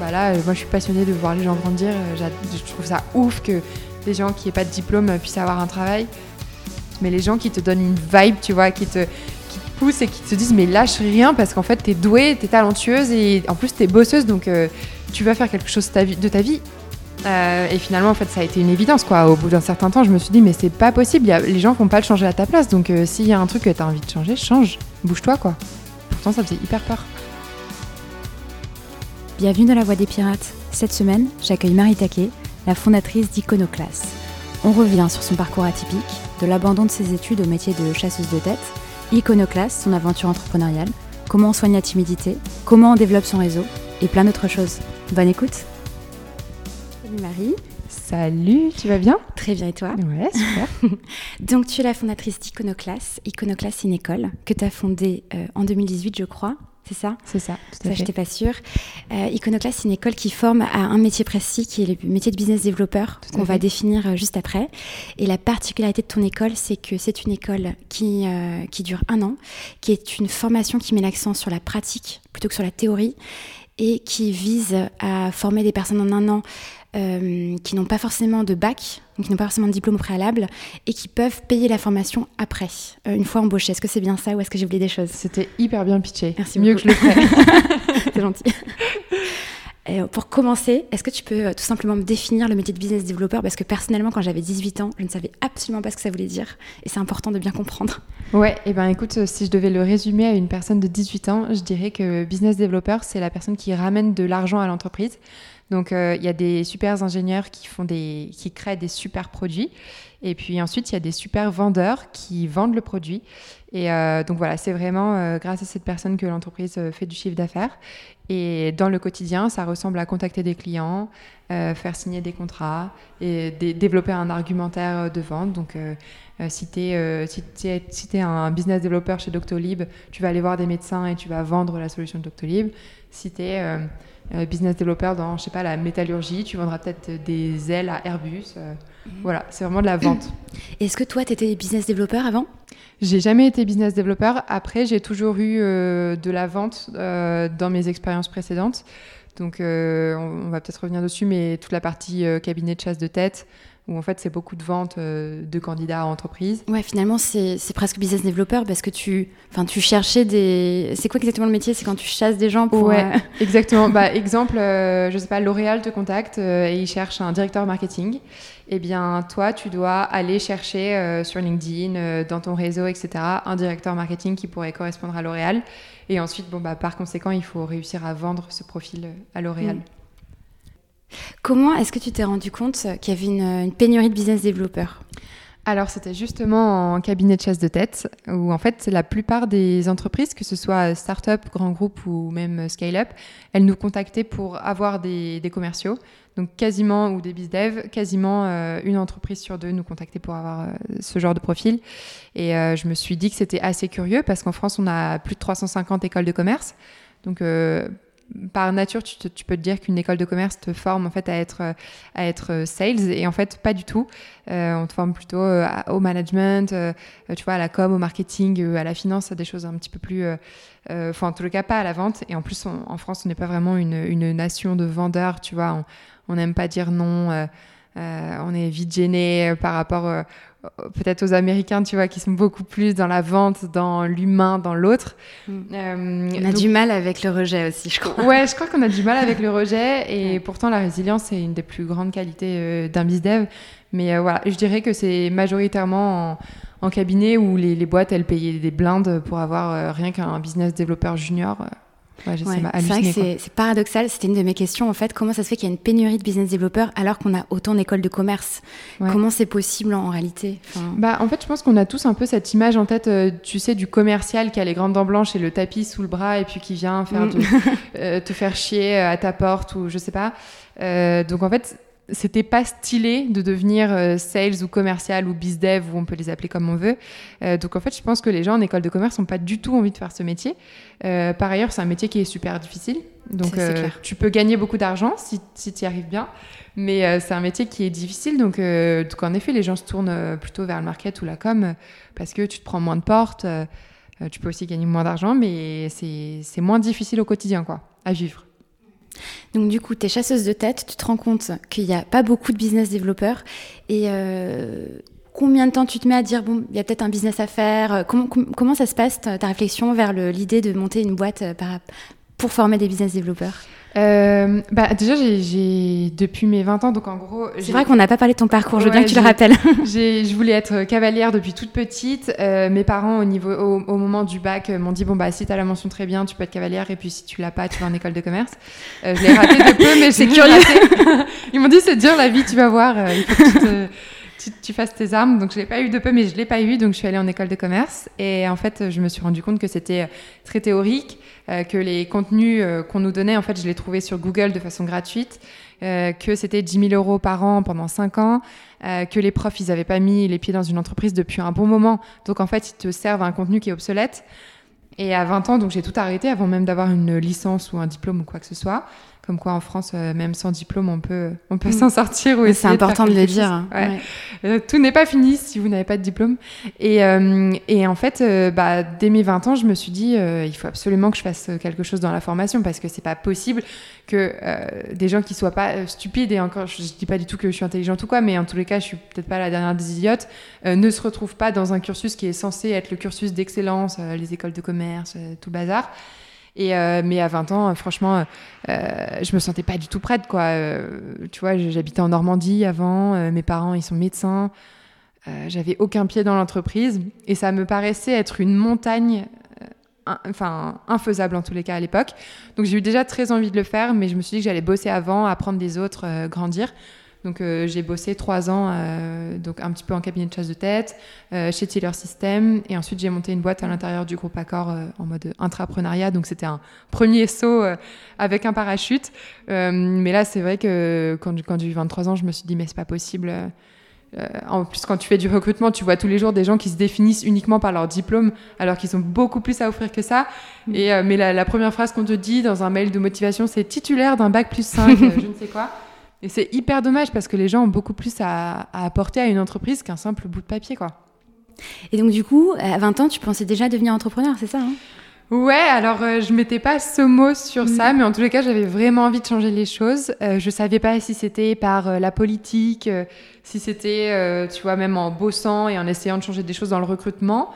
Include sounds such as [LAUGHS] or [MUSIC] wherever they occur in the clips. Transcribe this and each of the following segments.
bah là, moi je suis passionnée de voir les gens grandir. Je trouve ça ouf que des gens qui n'aient pas de diplôme puissent avoir un travail. Mais les gens qui te donnent une vibe, tu vois, qui te, qui te poussent et qui te disent mais lâche rien parce qu'en fait t'es douée, t'es talentueuse et en plus t'es bosseuse donc tu vas faire quelque chose de ta vie. Et finalement, en fait, ça a été une évidence, quoi. Au bout d'un certain temps, je me suis dit, mais c'est pas possible. les gens vont pas le changer à ta place. Donc, s'il y a un truc que tu as envie de changer, change. Bouge-toi, quoi. Pourtant, ça faisait hyper peur. Bienvenue dans la Voix des Pirates. Cette semaine, j'accueille Marie Taquet, la fondatrice d'Iconoclass. On revient sur son parcours atypique, de l'abandon de ses études au métier de chasseuse de tête, Iconoclass, son aventure entrepreneuriale, comment on soigne la timidité, comment on développe son réseau et plein d'autres choses. Bonne écoute. Salut Marie. Salut, tu vas bien? Très bien et toi? Ouais, super. [LAUGHS] Donc tu es la fondatrice d'Iconoclass. Iconoclass, c'est une école que tu as fondée euh, en 2018, je crois c'est ça? C'est ça, tout à ça, j'étais pas sûre. Euh, Iconoclast, c'est une école qui forme à un métier précis, qui est le métier de business développeur, qu'on va définir euh, juste après. Et la particularité de ton école, c'est que c'est une école qui, euh, qui dure un an, qui est une formation qui met l'accent sur la pratique plutôt que sur la théorie, et qui vise à former des personnes en un an euh, qui n'ont pas forcément de bac, qui n'ont pas forcément de diplôme au préalable, et qui peuvent payer la formation après, euh, une fois embauchés. Est-ce que c'est bien ça ou est-ce que j'ai oublié des choses C'était hyper bien pitché. Merci Mieux que je le ferais. [LAUGHS] c'est gentil. Et pour commencer, est-ce que tu peux euh, tout simplement me définir le métier de business développeur? Parce que personnellement, quand j'avais 18 ans, je ne savais absolument pas ce que ça voulait dire. Et c'est important de bien comprendre. Ouais, et eh ben écoute, si je devais le résumer à une personne de 18 ans, je dirais que business développeur, c'est la personne qui ramène de l'argent à l'entreprise. Donc euh, il y a des super ingénieurs qui créent des super produits, et puis ensuite il y a des super vendeurs qui vendent le produit. Et euh, donc voilà, c'est vraiment euh, grâce à cette personne que l'entreprise fait du chiffre d'affaires. Et dans le quotidien, ça ressemble à contacter des clients, faire signer des contrats et développer un argumentaire de vente. Donc si tu es, un business développeur chez Doctolib, tu vas aller voir des médecins et tu vas vendre la solution de Doctolib. Si tu business developer dans, je sais pas, la métallurgie, tu vendras peut-être des ailes à Airbus. Euh, mhm. Voilà, c'est vraiment de la vente. [CLEARS THROAT] Est-ce que toi, tu étais business developer avant? J'ai jamais été business developer. Après, j'ai toujours eu euh, de la vente dans mes expériences précédentes. Donc, on, va peut-être revenir dessus, mais toute la partie cabinet de chasse de tête, où en fait c'est beaucoup de ventes euh, de candidats à entreprise. Ouais, finalement c'est presque business developer parce que tu, enfin, tu cherchais des. C'est quoi exactement le métier? C'est quand tu chasses des gens pour. Ouais, euh, [LAUGHS] exactement. bah, exemple, euh, je sais pas, L'Oréal te contacte et il cherche un directeur marketing. Eh bien, toi, tu dois aller chercher sur LinkedIn, dans ton réseau, etc., un directeur marketing qui pourrait correspondre à L'Oréal. Et ensuite, bon, bah, par conséquent, il faut réussir à vendre ce profil à L'Oréal. Mm. Comment est-ce que tu t'es rendu compte qu'il y avait une, pénurie de business développeurs alors, c'était justement en cabinet de chasse de tête, où en fait, la plupart des entreprises, que ce soit start-up, grand groupe ou même scale-up, elles nous contactaient pour avoir des, commerciaux. Donc, quasiment, ou des biz-dev, quasiment euh, une entreprise sur deux nous contactait pour avoir euh, ce genre de profil. Et euh, je me suis dit que c'était assez curieux parce qu'en France, on a plus de 350 écoles de commerce. Donc, par nature, tu, peux te dire qu'une école de commerce te forme en fait à être, à être sales et en fait pas du tout. Euh, on te forme plutôt euh, au management, euh, tu vois, à la com, au marketing, à la finance, à des choses un petit peu plus, enfin en tout cas pas à la vente. Et en plus, en France, on n'est pas vraiment une, une, nation de vendeurs, tu vois. On n'aime pas dire non. on est vite gêné par rapport peut-être aux Américains, tu vois, qui sont beaucoup plus dans la vente, dans l'humain, dans l'autre. Mm. Euh, on a du mal avec le rejet aussi, je crois. Ouais, je crois qu'on a du mal avec le rejet, et [LAUGHS] pourtant la résilience est une des plus grandes qualités euh, d'un bizdev. Mais euh, voilà, je dirais que c'est majoritairement en, cabinet où les, les, boîtes, elles payaient des blindes pour avoir rien qu'un business développeur junior c'est vrai que c'est paradoxal. C'était une de mes questions en fait. Comment ça se fait qu'il y a une pénurie de business développeurs alors qu'on a autant d'écoles de commerce? Comment c'est possible en, réalité? Bah en fait, je pense qu'on a tous un peu cette image en tête, euh, tu sais, du commercial qui a les grandes dents blanches et le tapis sous le bras et puis qui vient faire mm. euh, te faire chier à ta porte ou je sais pas. Euh, donc en fait, c'était pas stylé de devenir euh, sales ou commercial ou bizdev ou on peut les appeler comme on veut. Euh, donc en fait, je pense que les gens en école de commerce n'ont pas du tout envie de faire ce métier. Euh, par ailleurs, c'est un métier qui est super difficile. Donc tu peux gagner beaucoup d'argent si, si tu y arrives bien, mais c'est un métier qui est difficile. Donc, donc, en effet, les gens se tournent plutôt vers le market ou la com parce que tu te prends moins de portes. tu peux aussi gagner moins d'argent, mais c'est moins difficile au quotidien quoi, à vivre. Donc du coup, tu es chasseuse de tête, tu te rends compte qu'il n'y a pas beaucoup de business développeurs. Et euh, combien de temps tu te mets à dire, bon, il y a peut-être un business à faire? Comment, comment ça se passe, ta, réflexion vers l'idée de monter une boîte pour former des business développeurs? Euh, bah, déjà, j'ai depuis mes 20 ans, donc en gros. C'est vrai qu'on n'a pas parlé de ton parcours, je veux bien que tu le rappelles. [LAUGHS] je voulais être cavalière depuis toute petite. Euh, mes parents, au, niveau, au, moment du bac, euh, m'ont dit Bon, bah, si tu as la mention très bien, tu peux être cavalière, et puis si tu l'as pas, tu vas en école de commerce. je l'ai raté de [LAUGHS] peu, mais c'est curieux. [LAUGHS] Ils m'ont dit C'est dur la vie, tu vas voir. il faut que tu, tu, fasses tes armes. Donc, je l'ai pas eu de peu, mais je l'ai pas eu. Donc, je suis allée en école de commerce. Et en fait, je me suis rendu compte que c'était très théorique. Euh, que les contenus euh, qu'on nous donnait, en fait, je les trouvais sur Google de façon gratuite, euh, que c'était 10 000 euros par an pendant 5 ans, que les profs, ils n'avaient pas mis les pieds dans une entreprise depuis un bon moment. Donc, en fait, ils te servent un contenu qui est obsolète. Et à 20 ans, donc j'ai tout arrêté avant même d'avoir une licence ou un diplôme ou quoi que ce soit. Comme quoi en France, euh, même sans diplôme, on peut, on peut mm. s'en sortir. C'est important de, le dire. Euh, tout n'est pas fini si vous n'avez pas de diplôme. Et, euh, et en fait, bah, dès mes 20 ans, je me suis dit, il faut absolument que je fasse quelque chose dans la formation parce que c'est pas possible que des gens qui soient pas stupides, et encore, je, ne dis pas du tout que je suis intelligente ou quoi, mais en tous les cas, je suis peut-être pas la dernière des idiotes, ne se retrouvent pas dans un cursus qui est censé être le cursus d'excellence, les écoles de commerce, tout bazar. Euh, mais à 20 ans, franchement, euh, je me sentais pas du tout prête, quoi. Euh, tu vois, j'habitais en Normandie avant, mes parents, ils sont médecins. J'avais aucun pied dans l'entreprise et ça me paraissait être une montagne, enfin infaisable en tous les cas à l'époque. Donc j'ai eu déjà très envie de le faire, mais je me suis dit que j'allais bosser avant, apprendre des autres, grandir. Donc euh, j'ai bossé trois ans, euh, donc un petit peu en cabinet de chasse de tête, euh, chez Tiller System, et ensuite j'ai monté une boîte à l'intérieur du groupe Accor en mode intrapreneuriat. Donc c'était un premier saut avec un parachute. mais là c'est vrai que quand, quand j'ai eu 23 ans, je me suis dit mais c'est pas possible. en plus, quand tu fais du recrutement, tu vois tous les jours des gens qui se définissent uniquement par leur diplôme, alors qu'ils ont beaucoup plus à offrir que ça. Mm. Et, mais la, la, première phrase qu'on te dit dans un mail de motivation, c'est titulaire d'un bac plus 5, je ne sais quoi. Et c'est hyper dommage parce que les gens ont beaucoup plus à, apporter à une entreprise qu'un simple bout de papier, quoi. Et donc, du coup, à 20 ans, tu pensais déjà devenir entrepreneur, c'est ça hein? Ouais, alors euh, je mettais pas ce mot sur ça, mm. mais en tous les cas, j'avais vraiment envie de changer les choses. Euh, je savais pas si c'était par euh, la politique, euh, si c'était, tu vois, même en bossant et en essayant de changer des choses dans le recrutement.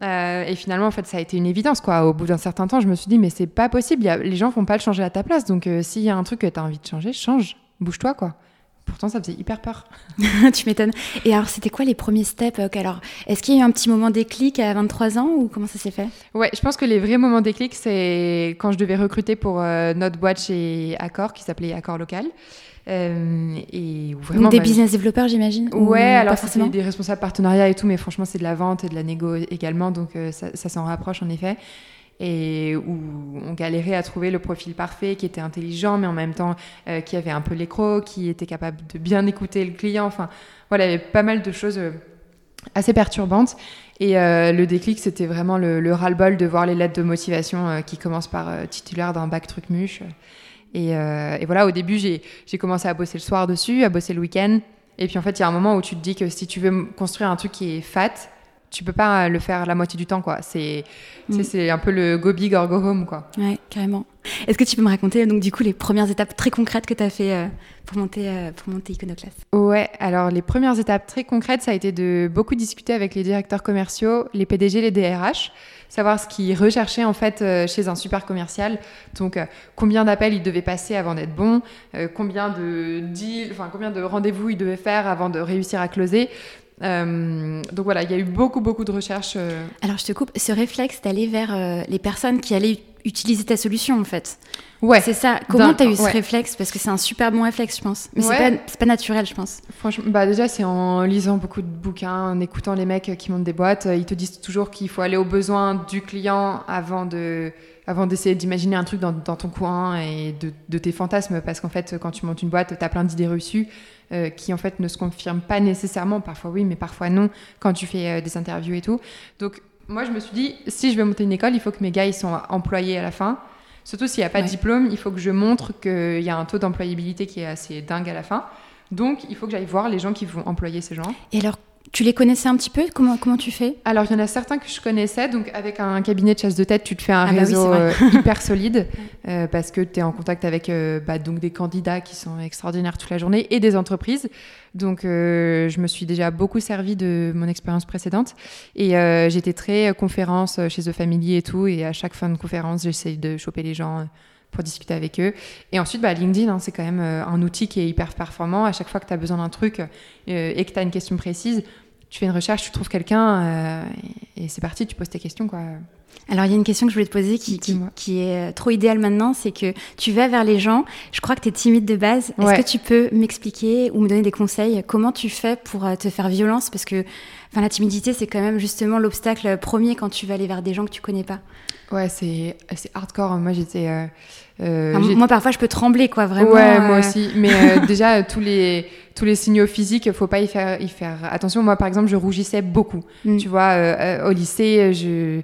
et finalement, en fait, ça a été une évidence, quoi. Au bout d'un certain temps, je me suis dit, mais c'est pas possible. Y a, les gens vont pas le changer à ta place. Donc, s'il y a un truc que tu as envie de changer, change bouge-toi, quoi. Pourtant, ça faisait hyper peur. [LAUGHS] [LAUGHS] tu m'étonnes. Et alors, c'était quoi les premiers steps Alors, est-ce qu'il y a eu un petit moment déclic à 23 ans ou comment ça s'est fait? Ouais, je pense que les vrais moments déclic, c'est quand je devais recruter pour euh, notre boîte chez Accor, qui s'appelait Accor Local. Euh, et vraiment, des bah, business développeurs, j'imine Ouais, alors c'est des responsables partenariats et tout, mais franchement, c'est de la vente et de la négo également, donc euh, ça, ça s'en rapproche en effet et où on galérait à trouver le profil parfait, qui était intelligent, mais en même temps euh, qui avait un peu l'écro, qui était capable de bien écouter le client. Enfin, voilà, il y avait pas mal de choses euh, assez perturbantes. Et euh, le déclic, c'était vraiment le, le ras-le-bol de voir les lettres de motivation qui commencent par titulaire d'un bac truc muche. Et, et, voilà, au début, j'ai commencé à bosser le soir dessus, à bosser le week-end. Et puis en fait, il y a un moment où tu te dis que si tu veux construire un truc qui est fat, tu peux pas le faire la moitié du temps, quoi. C'est mm. c'est un peu le go big or go home, quoi. Ouais, carrément. Est-ce que tu peux me raconter, donc, du coup, les premières étapes très concrètes que tu as fait euh, pour, monter, euh, pour monter Iconoclast? Ouais, alors les premières étapes très concrètes, ça a été de beaucoup discuter avec les directeurs commerciaux, les PDG, les DRH, savoir ce qu'ils recherchaient, en fait, euh, chez un super commercial. Donc, combien d'appels ils devaient passer avant d'être bons, combien de deals, enfin, combien de rendez-vous ils devaient faire avant de réussir à closer. Euh, donc voilà, il y a eu beaucoup, beaucoup de recherches. Euh. Alors je te coupe, ce réflexe d'aller vers euh, les personnes qui allaient utiliser ta solution en fait. Ouais. C'est ça. Comment tu as eu ce réflexe? Parce que c'est un super bon réflexe, je pense. Mais c'est pas, pas, naturel, je pense. Franchement, bah déjà, c'est en lisant beaucoup de bouquins, en écoutant les mecs qui montent des boîtes. Ils te disent toujours qu'il faut aller aux besoins du client avant de avant d'essayer d'imaginer un truc dans, dans, ton coin et de, de tes fantasmes. Parce qu'en fait, quand tu montes une boîte, tu as plein d'idées reçues. Euh, qui en fait ne se confirment pas nécessairement, parfois oui, mais parfois non, quand tu fais euh, des interviews et tout. Donc moi je me suis dit, si je veux monter une école, il faut que mes gars ils sont employés à la fin. Surtout s'il n'y a pas de diplôme, il faut que je montre qu'il y a un taux d'employabilité qui est assez dingue à la fin. Donc, il faut que j'aille voir les gens qui vont employer ces gens. Et alors, tu les connaissais un petit peu? Comment, comment tu fais? Alors, il y en a certains que je connaissais. Donc, avec un cabinet de chasse de tête, tu te fais un ah bah réseau euh, hyper solide [LAUGHS] euh, parce que tu es en contact avec euh, bah, donc des candidats qui sont extraordinaires toute la journée et des entreprises. Donc, je me suis déjà beaucoup servi de mon expérience précédente. Et j'étais très conférence chez The Family et tout. Et à chaque fin de conférence, j'essaye de choper les gens pour discuter avec eux. Et ensuite, bah, LinkedIn, hein, c'est quand même euh, un outil qui est hyper performant. À chaque fois que tu as besoin d'un truc euh, et que tu as une question précise, tu fais une recherche, tu trouves quelqu'un euh, et, c'est parti, tu poses tes questions. Quoi. Alors, il y a une question que je voulais te poser qui, qui, est trop idéale maintenant, c'est que tu vas vers les gens, je crois que tu es timide de base. Est-ce que tu peux m'expliquer ou me donner des conseils? Comment tu fais pour te faire violence? Parce que enfin, la timidité, c'est quand même justement l'obstacle premier quand tu vas aller vers des gens que tu connais pas. Ouais, c'est hardcore. Moi, j'étais. Euh, euh moi, parfois, je peux trembler, quoi, vraiment. Ouais, moi euh. aussi. Mais [LAUGHS] déjà, tous les tous les signaux physiques, faut pas y faire y faire attention. Moi, par exemple, je rougissais beaucoup. Mm. Tu vois, au lycée, je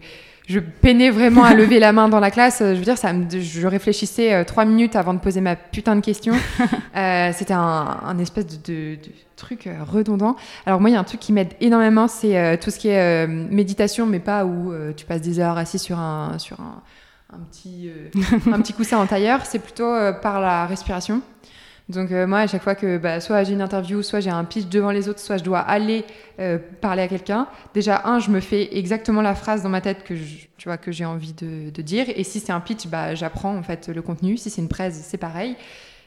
je peinais vraiment à lever la main dans la classe. Je veux dire, ça je réfléchissais trois minutes avant de poser ma putain de question. [LAUGHS] C'était un, un, espèce de, de, de truc euh, redondant. Alors moi, il y a un truc qui m'aide énormément, c'est euh, tout ce qui est euh, méditation, mais pas où tu passes des heures assis sur un, sur un, un petit, un petit coussin en tailleur. C'est plutôt par la respiration. Donc moi, à chaque fois que bah, soit j'ai une interview, soit j'ai un pitch devant les autres, soit je dois aller parler à quelqu'un, déjà un, je me fais exactement la phrase dans ma tête que tu vois que j'ai envie de, dire. Et si c'est un pitch, bah, j'apprends en fait le contenu. Si c'est une presse, c'est pareil.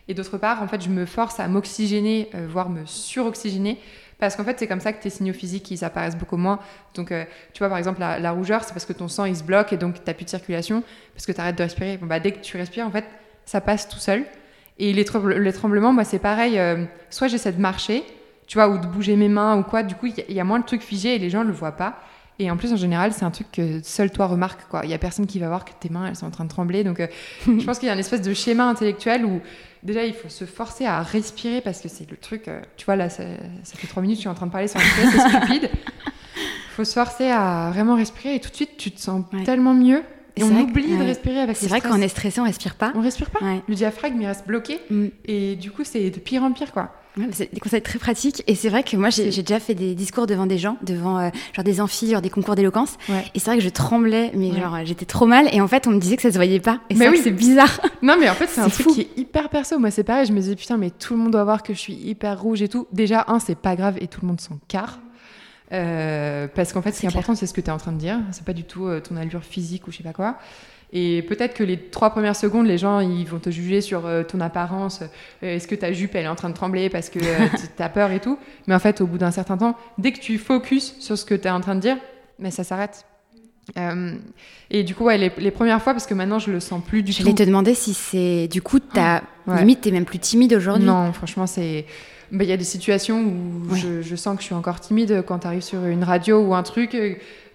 Et d'autre part, en fait, je me force à m'oxygéner, euh, voire me suroxygéner. Parce qu'en fait, c'est comme ça que tes signaux physiques ils apparaissent beaucoup moins. Donc, euh, tu vois, par exemple, la, rougeur, c'est parce que ton sang il se bloque et donc tu n'as plus de circulation, parce que tu arrêtes de respirer. Bon, bah, dès que tu respires, en fait, ça passe tout seul. Et les, tremblements, moi, c'est pareil. Euh, soit j'essaie de marcher, tu vois, ou de bouger mes mains ou quoi. Du coup, il y, a moins de trucs figés et les gens ne le voient pas. Et en plus, en général, c'est un truc que seul toi remarques. Il n'y a personne qui va voir que tes mains, elles sont en train de trembler. Donc, [LAUGHS] je pense qu'il y a une espèce de schéma intellectuel où déjà, il faut se forcer à respirer parce que c'est le truc. Euh, tu vois, là, ça, fait trois minutes, je suis en train de parler sur un c'est [LAUGHS] stupide. Il faut se forcer à vraiment respirer et tout de suite, tu te sens tellement mieux. Et, on oublie de respirer avec C'est vrai qu'on est stressé, on respire pas. On respire pas. Le diaphragme, il reste bloqué. Mm. Et du coup, c'est de pire en pire, quoi c'est des conseils très pratiques. Et c'est vrai que moi, j'ai déjà fait des discours devant des gens, devant euh, genre des amphis, genre des concours d'éloquence. Et c'est vrai que je tremblais, mais genre j'étais trop mal. Et en fait, on me disait que ça se voyait pas. Et mais oui, c'est bizarre. [LAUGHS] Non, mais en fait, c'est un truc qui est hyper perso. Moi, c'est pareil. Je me disais putain, mais tout le monde doit voir que je suis hyper rouge et tout. Déjà, un, c'est pas grave et tout le monde s'en carre. Euh, parce qu'en fait, ce qui est important, c'est ce que tu es en train de dire. C'est pas du tout euh, ton allure physique ou je sais pas quoi. Et peut-être que les trois premières secondes, les gens ils vont te juger sur euh, ton apparence. Est-ce que ta jupe elle est en train de trembler parce que [LAUGHS] tu as peur et tout? Mais en fait, au bout d'un certain temps, dès que tu focuses sur ce que tu es en train de dire, mais ça s'arrête. et du coup, ouais, les, premières fois, parce que maintenant je le sens plus du tout. Je voulais te demander si c'est. Du coup, as... Ouais. limite, t'es même plus timide aujourd'hui Non, franchement, c'est. Bah, il y a des situations où je, sens que je suis encore timide quand tu arrives sur une radio ou un truc.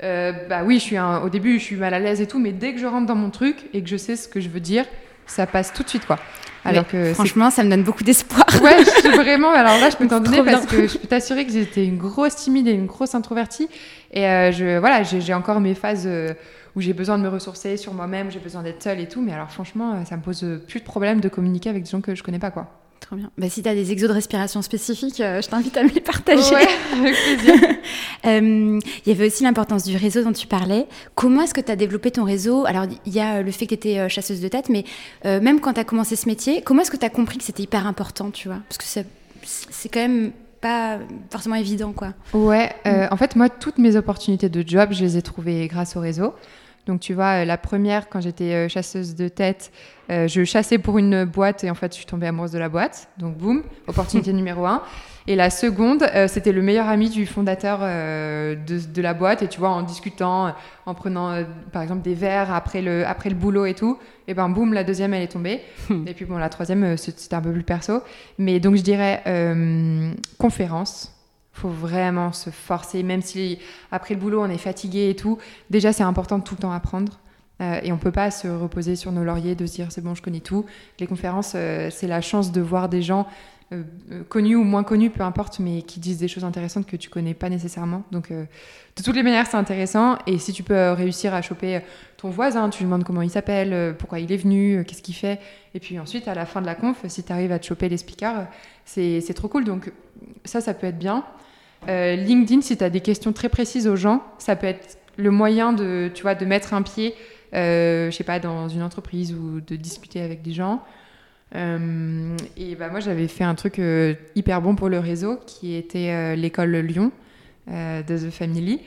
Euh, bah oui, je suis au début, je suis mal à l'aise et tout, mais dès que je rentre dans mon truc et que je sais ce que je veux dire, ça passe tout de suite, quoi. Alors que franchement, ça me donne beaucoup d'espoir. [LAUGHS] Ouais, vraiment. Alors là, je peux [LAUGHS] t'en donner parce que je peux t'assurer que j'étais une grosse timide et une grosse introvertie. Et euh, je, voilà, j'ai encore mes phases euh, où j'ai besoin de me ressourcer sur moi-même, j'ai besoin d'être seule et tout. Mais alors, franchement, ça me pose plus de problème de communiquer avec des gens que je connais pas, quoi. Trop bien. Bah, si tu as des exos de respiration spécifiques, euh, je t'invite à me les partager. Ouais, avec plaisir. [LAUGHS] Euh, il y avait aussi l'importance du réseau dont tu parlais. Comment est-ce que tu as développé ton réseau? Alors, il y a le fait que tu étais euh, chasseuse de tête, mais même quand tu as commencé ce métier, comment est-ce que tu as compris que c'était hyper important, tu vois? Parce que c'est quand même pas forcément évident, quoi. Ouais, en fait, moi, toutes mes opportunités de job, je les ai trouvées grâce au réseau. Donc tu vois, la première, quand j'étais chasseuse de tête, euh, je chassais pour une boîte et en fait, je suis tombée amoureuse de la boîte. Donc, boum, [LAUGHS] opportunité numéro un. Et la seconde, euh, c'était le meilleur ami du fondateur euh, de, la boîte. Et tu vois, en discutant, en prenant par exemple des verres après le, après le boulot et tout, et ben boum, la deuxième, elle est tombée. [LAUGHS] et puis bon, la troisième, c'était un peu plus perso. Mais donc, je dirais conférence. Faut vraiment se forcer, même si après le boulot, on est fatigué et tout. Déjà, c'est important de tout le temps apprendre. Euh, et on ne peut pas se reposer sur nos lauriers, de se dire c'est bon, je connais tout. Les conférences, euh, c'est la chance de voir des gens euh, connus ou moins connus, peu importe, mais qui disent des choses intéressantes que tu connais pas nécessairement. Donc, de toutes les manières, c'est intéressant. Et si tu peux réussir à choper ton voisin, tu lui demandes comment il s'appelle, pourquoi il est venu, qu'est-ce qu'il fait. Et puis ensuite, à la fin de la conf, si tu arrives à te choper les speakers, c'est trop cool. Donc, ça, ça peut être bien. LinkedIn, si tu as des questions très précises aux gens, ça peut être le moyen de, tu vois, de mettre un pied, je sais pas, dans une entreprise ou de discuter avec des gens. et bah, moi, j'avais fait un truc hyper bon pour le réseau qui était l'école Lyon de The Family.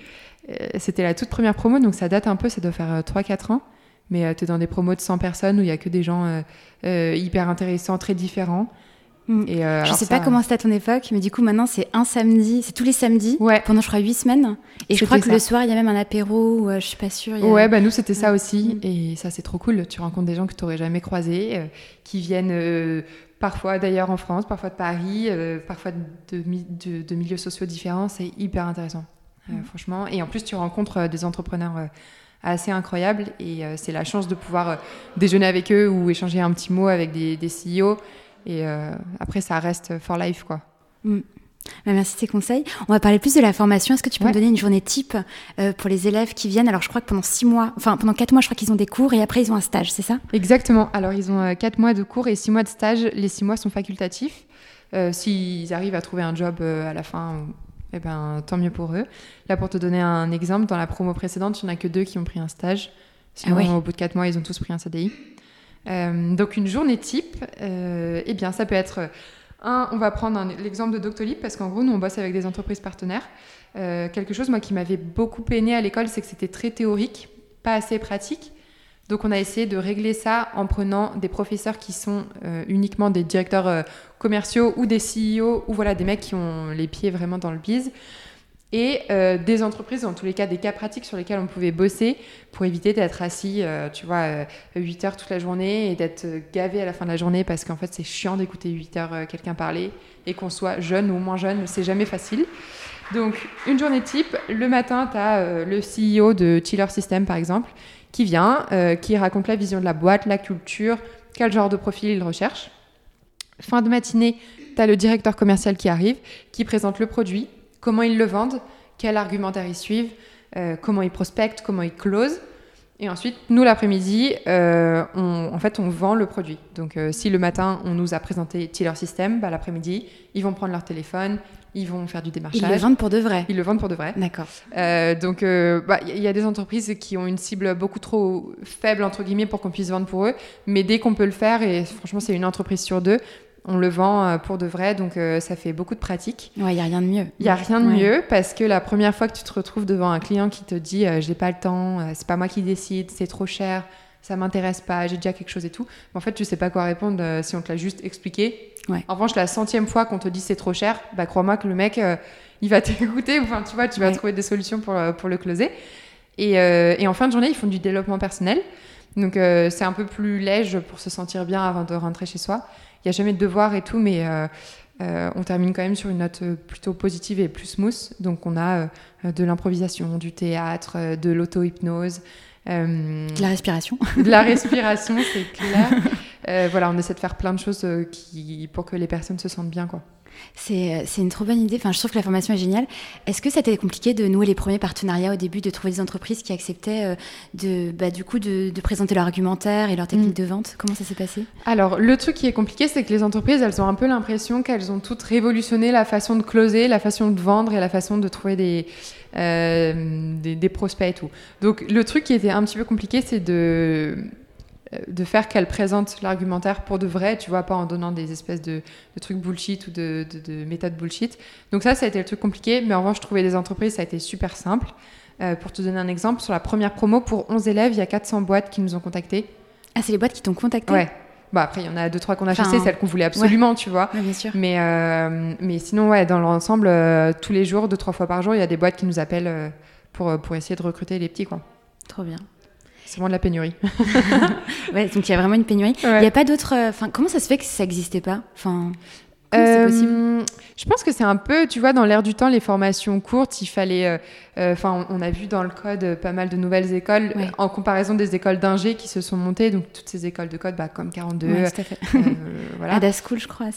C'était la toute première promo, donc ça date un peu, ça doit faire 3-4 ans mais euh, tu es dans des promos de 100 personnes où il y a que des gens euh, euh, hyper intéressants, très différents. Mm. Et je sais pas comment c'était à ton époque, mais du coup maintenant c'est un samedi, c'est tous les samedis pendant je crois 8 semaines. Et je crois que le soir il y a même un apéro, je suis pas sûre. Ouais, bah nous c'était ça aussi. Mm. Et ça c'est trop cool. Tu rencontres des gens que tu n'aurais jamais croisés, qui viennent parfois d'ailleurs en France, parfois de Paris, parfois de, de, de, milieux sociaux différents. C'est hyper intéressant, mm. franchement. Et en plus tu rencontres des entrepreneurs assez incroyable. Et euh, c'est la chance de pouvoir euh, déjeuner avec eux ou échanger un petit mot avec des, des CEO. Et euh, après, ça reste for life, quoi. Mm. Bah, merci de tes conseils. On va parler plus de la formation. Est-ce que tu peux me donner une journée type pour les élèves qui viennent? Alors, je crois que pendant six mois, enfin pendant quatre mois, je crois qu'ils ont des cours et après ils ont un stage, c'est ça? Exactement. Alors, ils ont quatre mois de cours et six mois de stage. Les six mois sont facultatifs. S'ils arrivent à trouver un job à la fin, eh ben, tant mieux pour eux. Là, pour te donner un exemple, dans la promo précédente, il n'y en a que deux qui ont pris un stage. Sinon, ah au bout de quatre mois, ils ont tous pris un CDI. Euh, donc, une journée type, euh, eh bien, ça peut être... Un, on va prendre l'exemple de Doctolib, parce qu'en gros, nous, on bosse avec des entreprises partenaires. Euh, quelque chose, moi, qui m'avait beaucoup peiné à l'école, c'est que c'était très théorique, pas assez pratique. Donc on a essayé de régler ça en prenant des professeurs qui sont uniquement des directeurs commerciaux ou des CEO ou voilà des mecs qui ont les pieds vraiment dans le biz et euh, des entreprises, en tous les cas des cas pratiques sur lesquels on pouvait bosser pour éviter d'être assis, tu vois, 8 heures toute la journée et d'être gavé à la fin de la journée parce qu'en fait c'est chiant d'écouter 8 heures quelqu'un parler et qu'on soit jeune ou moins jeune, c'est jamais facile. Donc une journée type, le matin tu as le CEO de Chiller System par exemple qui vient, euh, qui raconte la vision de la boîte, la culture, quel genre de profil il recherche. Fin de matinée, tu as le directeur commercial qui arrive, qui présente le produit, comment ils le vendent, quel argumentaire ils suivent, euh, comment ils prospectent, comment ils closent. Et ensuite, nous, l'après-midi, euh, en fait, on vend le produit. Donc, si le matin, on nous a présenté Tiller System, bah, l'après-midi, ils vont prendre leur téléphone, ils vont faire du démarchage. Ils le vendent pour de vrai. Ils le vendent pour de vrai. D'accord. Euh, donc, il euh, bah, y a des entreprises qui ont une cible beaucoup trop faible, entre guillemets, pour qu'on puisse vendre pour eux. Mais dès qu'on peut le faire, et franchement, c'est une entreprise sur deux, on le vend euh, pour de vrai, donc ça fait beaucoup de pratique. Ouais, il n'y a rien de mieux. Il n'y a rien de mieux parce que la première fois que tu te retrouves devant un client qui te dit j'ai pas le temps, c'est pas moi qui décide, c'est trop cher, ça m'intéresse pas, j'ai déjà quelque chose et tout. en fait, tu sais pas quoi répondre si on te l'a juste expliqué. En revanche, la centième fois qu'on te dit c'est trop cher, bah crois-moi que le mec, euh, il va [LAUGHS] t'écouter. Enfin, tu vois, tu vas trouver des solutions pour, euh, pour le closer. Et, euh, et, en fin de journée, ils font du développement personnel. Donc, c'est un peu plus léger pour se sentir bien avant de rentrer chez soi. Il n'y a jamais de devoirs et tout, mais on termine quand même sur une note plutôt positive et plus smooth. Donc, on a de l'improvisation, du théâtre, de l'auto-hypnose. de la respiration. [LAUGHS] De la respiration, [LAUGHS] c'est clair. Euh, voilà, on essaie de faire plein de choses euh, qui, pour que les personnes se sentent bien, quoi. C'est, euh, c'est une trop bonne idée. Enfin, je trouve que la formation est géniale. Est-ce que ça été compliqué de nouer les premiers partenariats au début, de trouver des entreprises qui acceptaient de, bah, du coup, de, présenter leur argumentaire et leur technique mm. de vente? Comment ça s'est passé? Alors, le truc qui est compliqué, c'est que les entreprises, elles ont un peu l'impression qu'elles ont toutes révolutionné la façon de closer, la façon de vendre et la façon de trouver des, des, des prospects et tout. Donc, le truc qui était un petit peu compliqué, c'est de de faire qu'elle présente l'argumentaire pour de vrai, tu vois, pas en donnant des espèces de, trucs bullshit ou de, méthodes bullshit. Donc ça, ça a été le truc compliqué, mais en revanche, trouver des entreprises, ça a été super simple. Euh, pour te donner un exemple, sur la première promo, pour 11 élèves, il y a 400 boîtes qui nous ont contactés. Ah, c'est les boîtes qui t'ont contacté? Ouais. Bah après, il y en a deux, trois qu'on a chassées, celles qu'on voulait absolument, tu vois. bien sûr. Mais, euh, mais sinon, ouais, dans l'ensemble, euh, tous les jours, deux, trois fois par jour, il y a des boîtes qui nous appellent pour, pour essayer de recruter les petits, quoi. Trop bien. C'est vraiment de la pénurie. [LAUGHS] ouais, donc il y a vraiment une pénurie. Il n'y a pas d'autres. Euh, enfin, comment ça se fait que ça n'existait pas? Enfin, c'est possible euh, Je pense que c'est un peu, tu vois, dans l'air du temps, les formations courtes, il fallait. Euh, euh, enfin, on, a vu dans le code pas mal de nouvelles écoles en comparaison des écoles d'ingé qui se sont montées. Donc toutes ces écoles de code, bah, comme 42. Ouais, tout à fait. [LAUGHS] voilà. Ada School, je crois.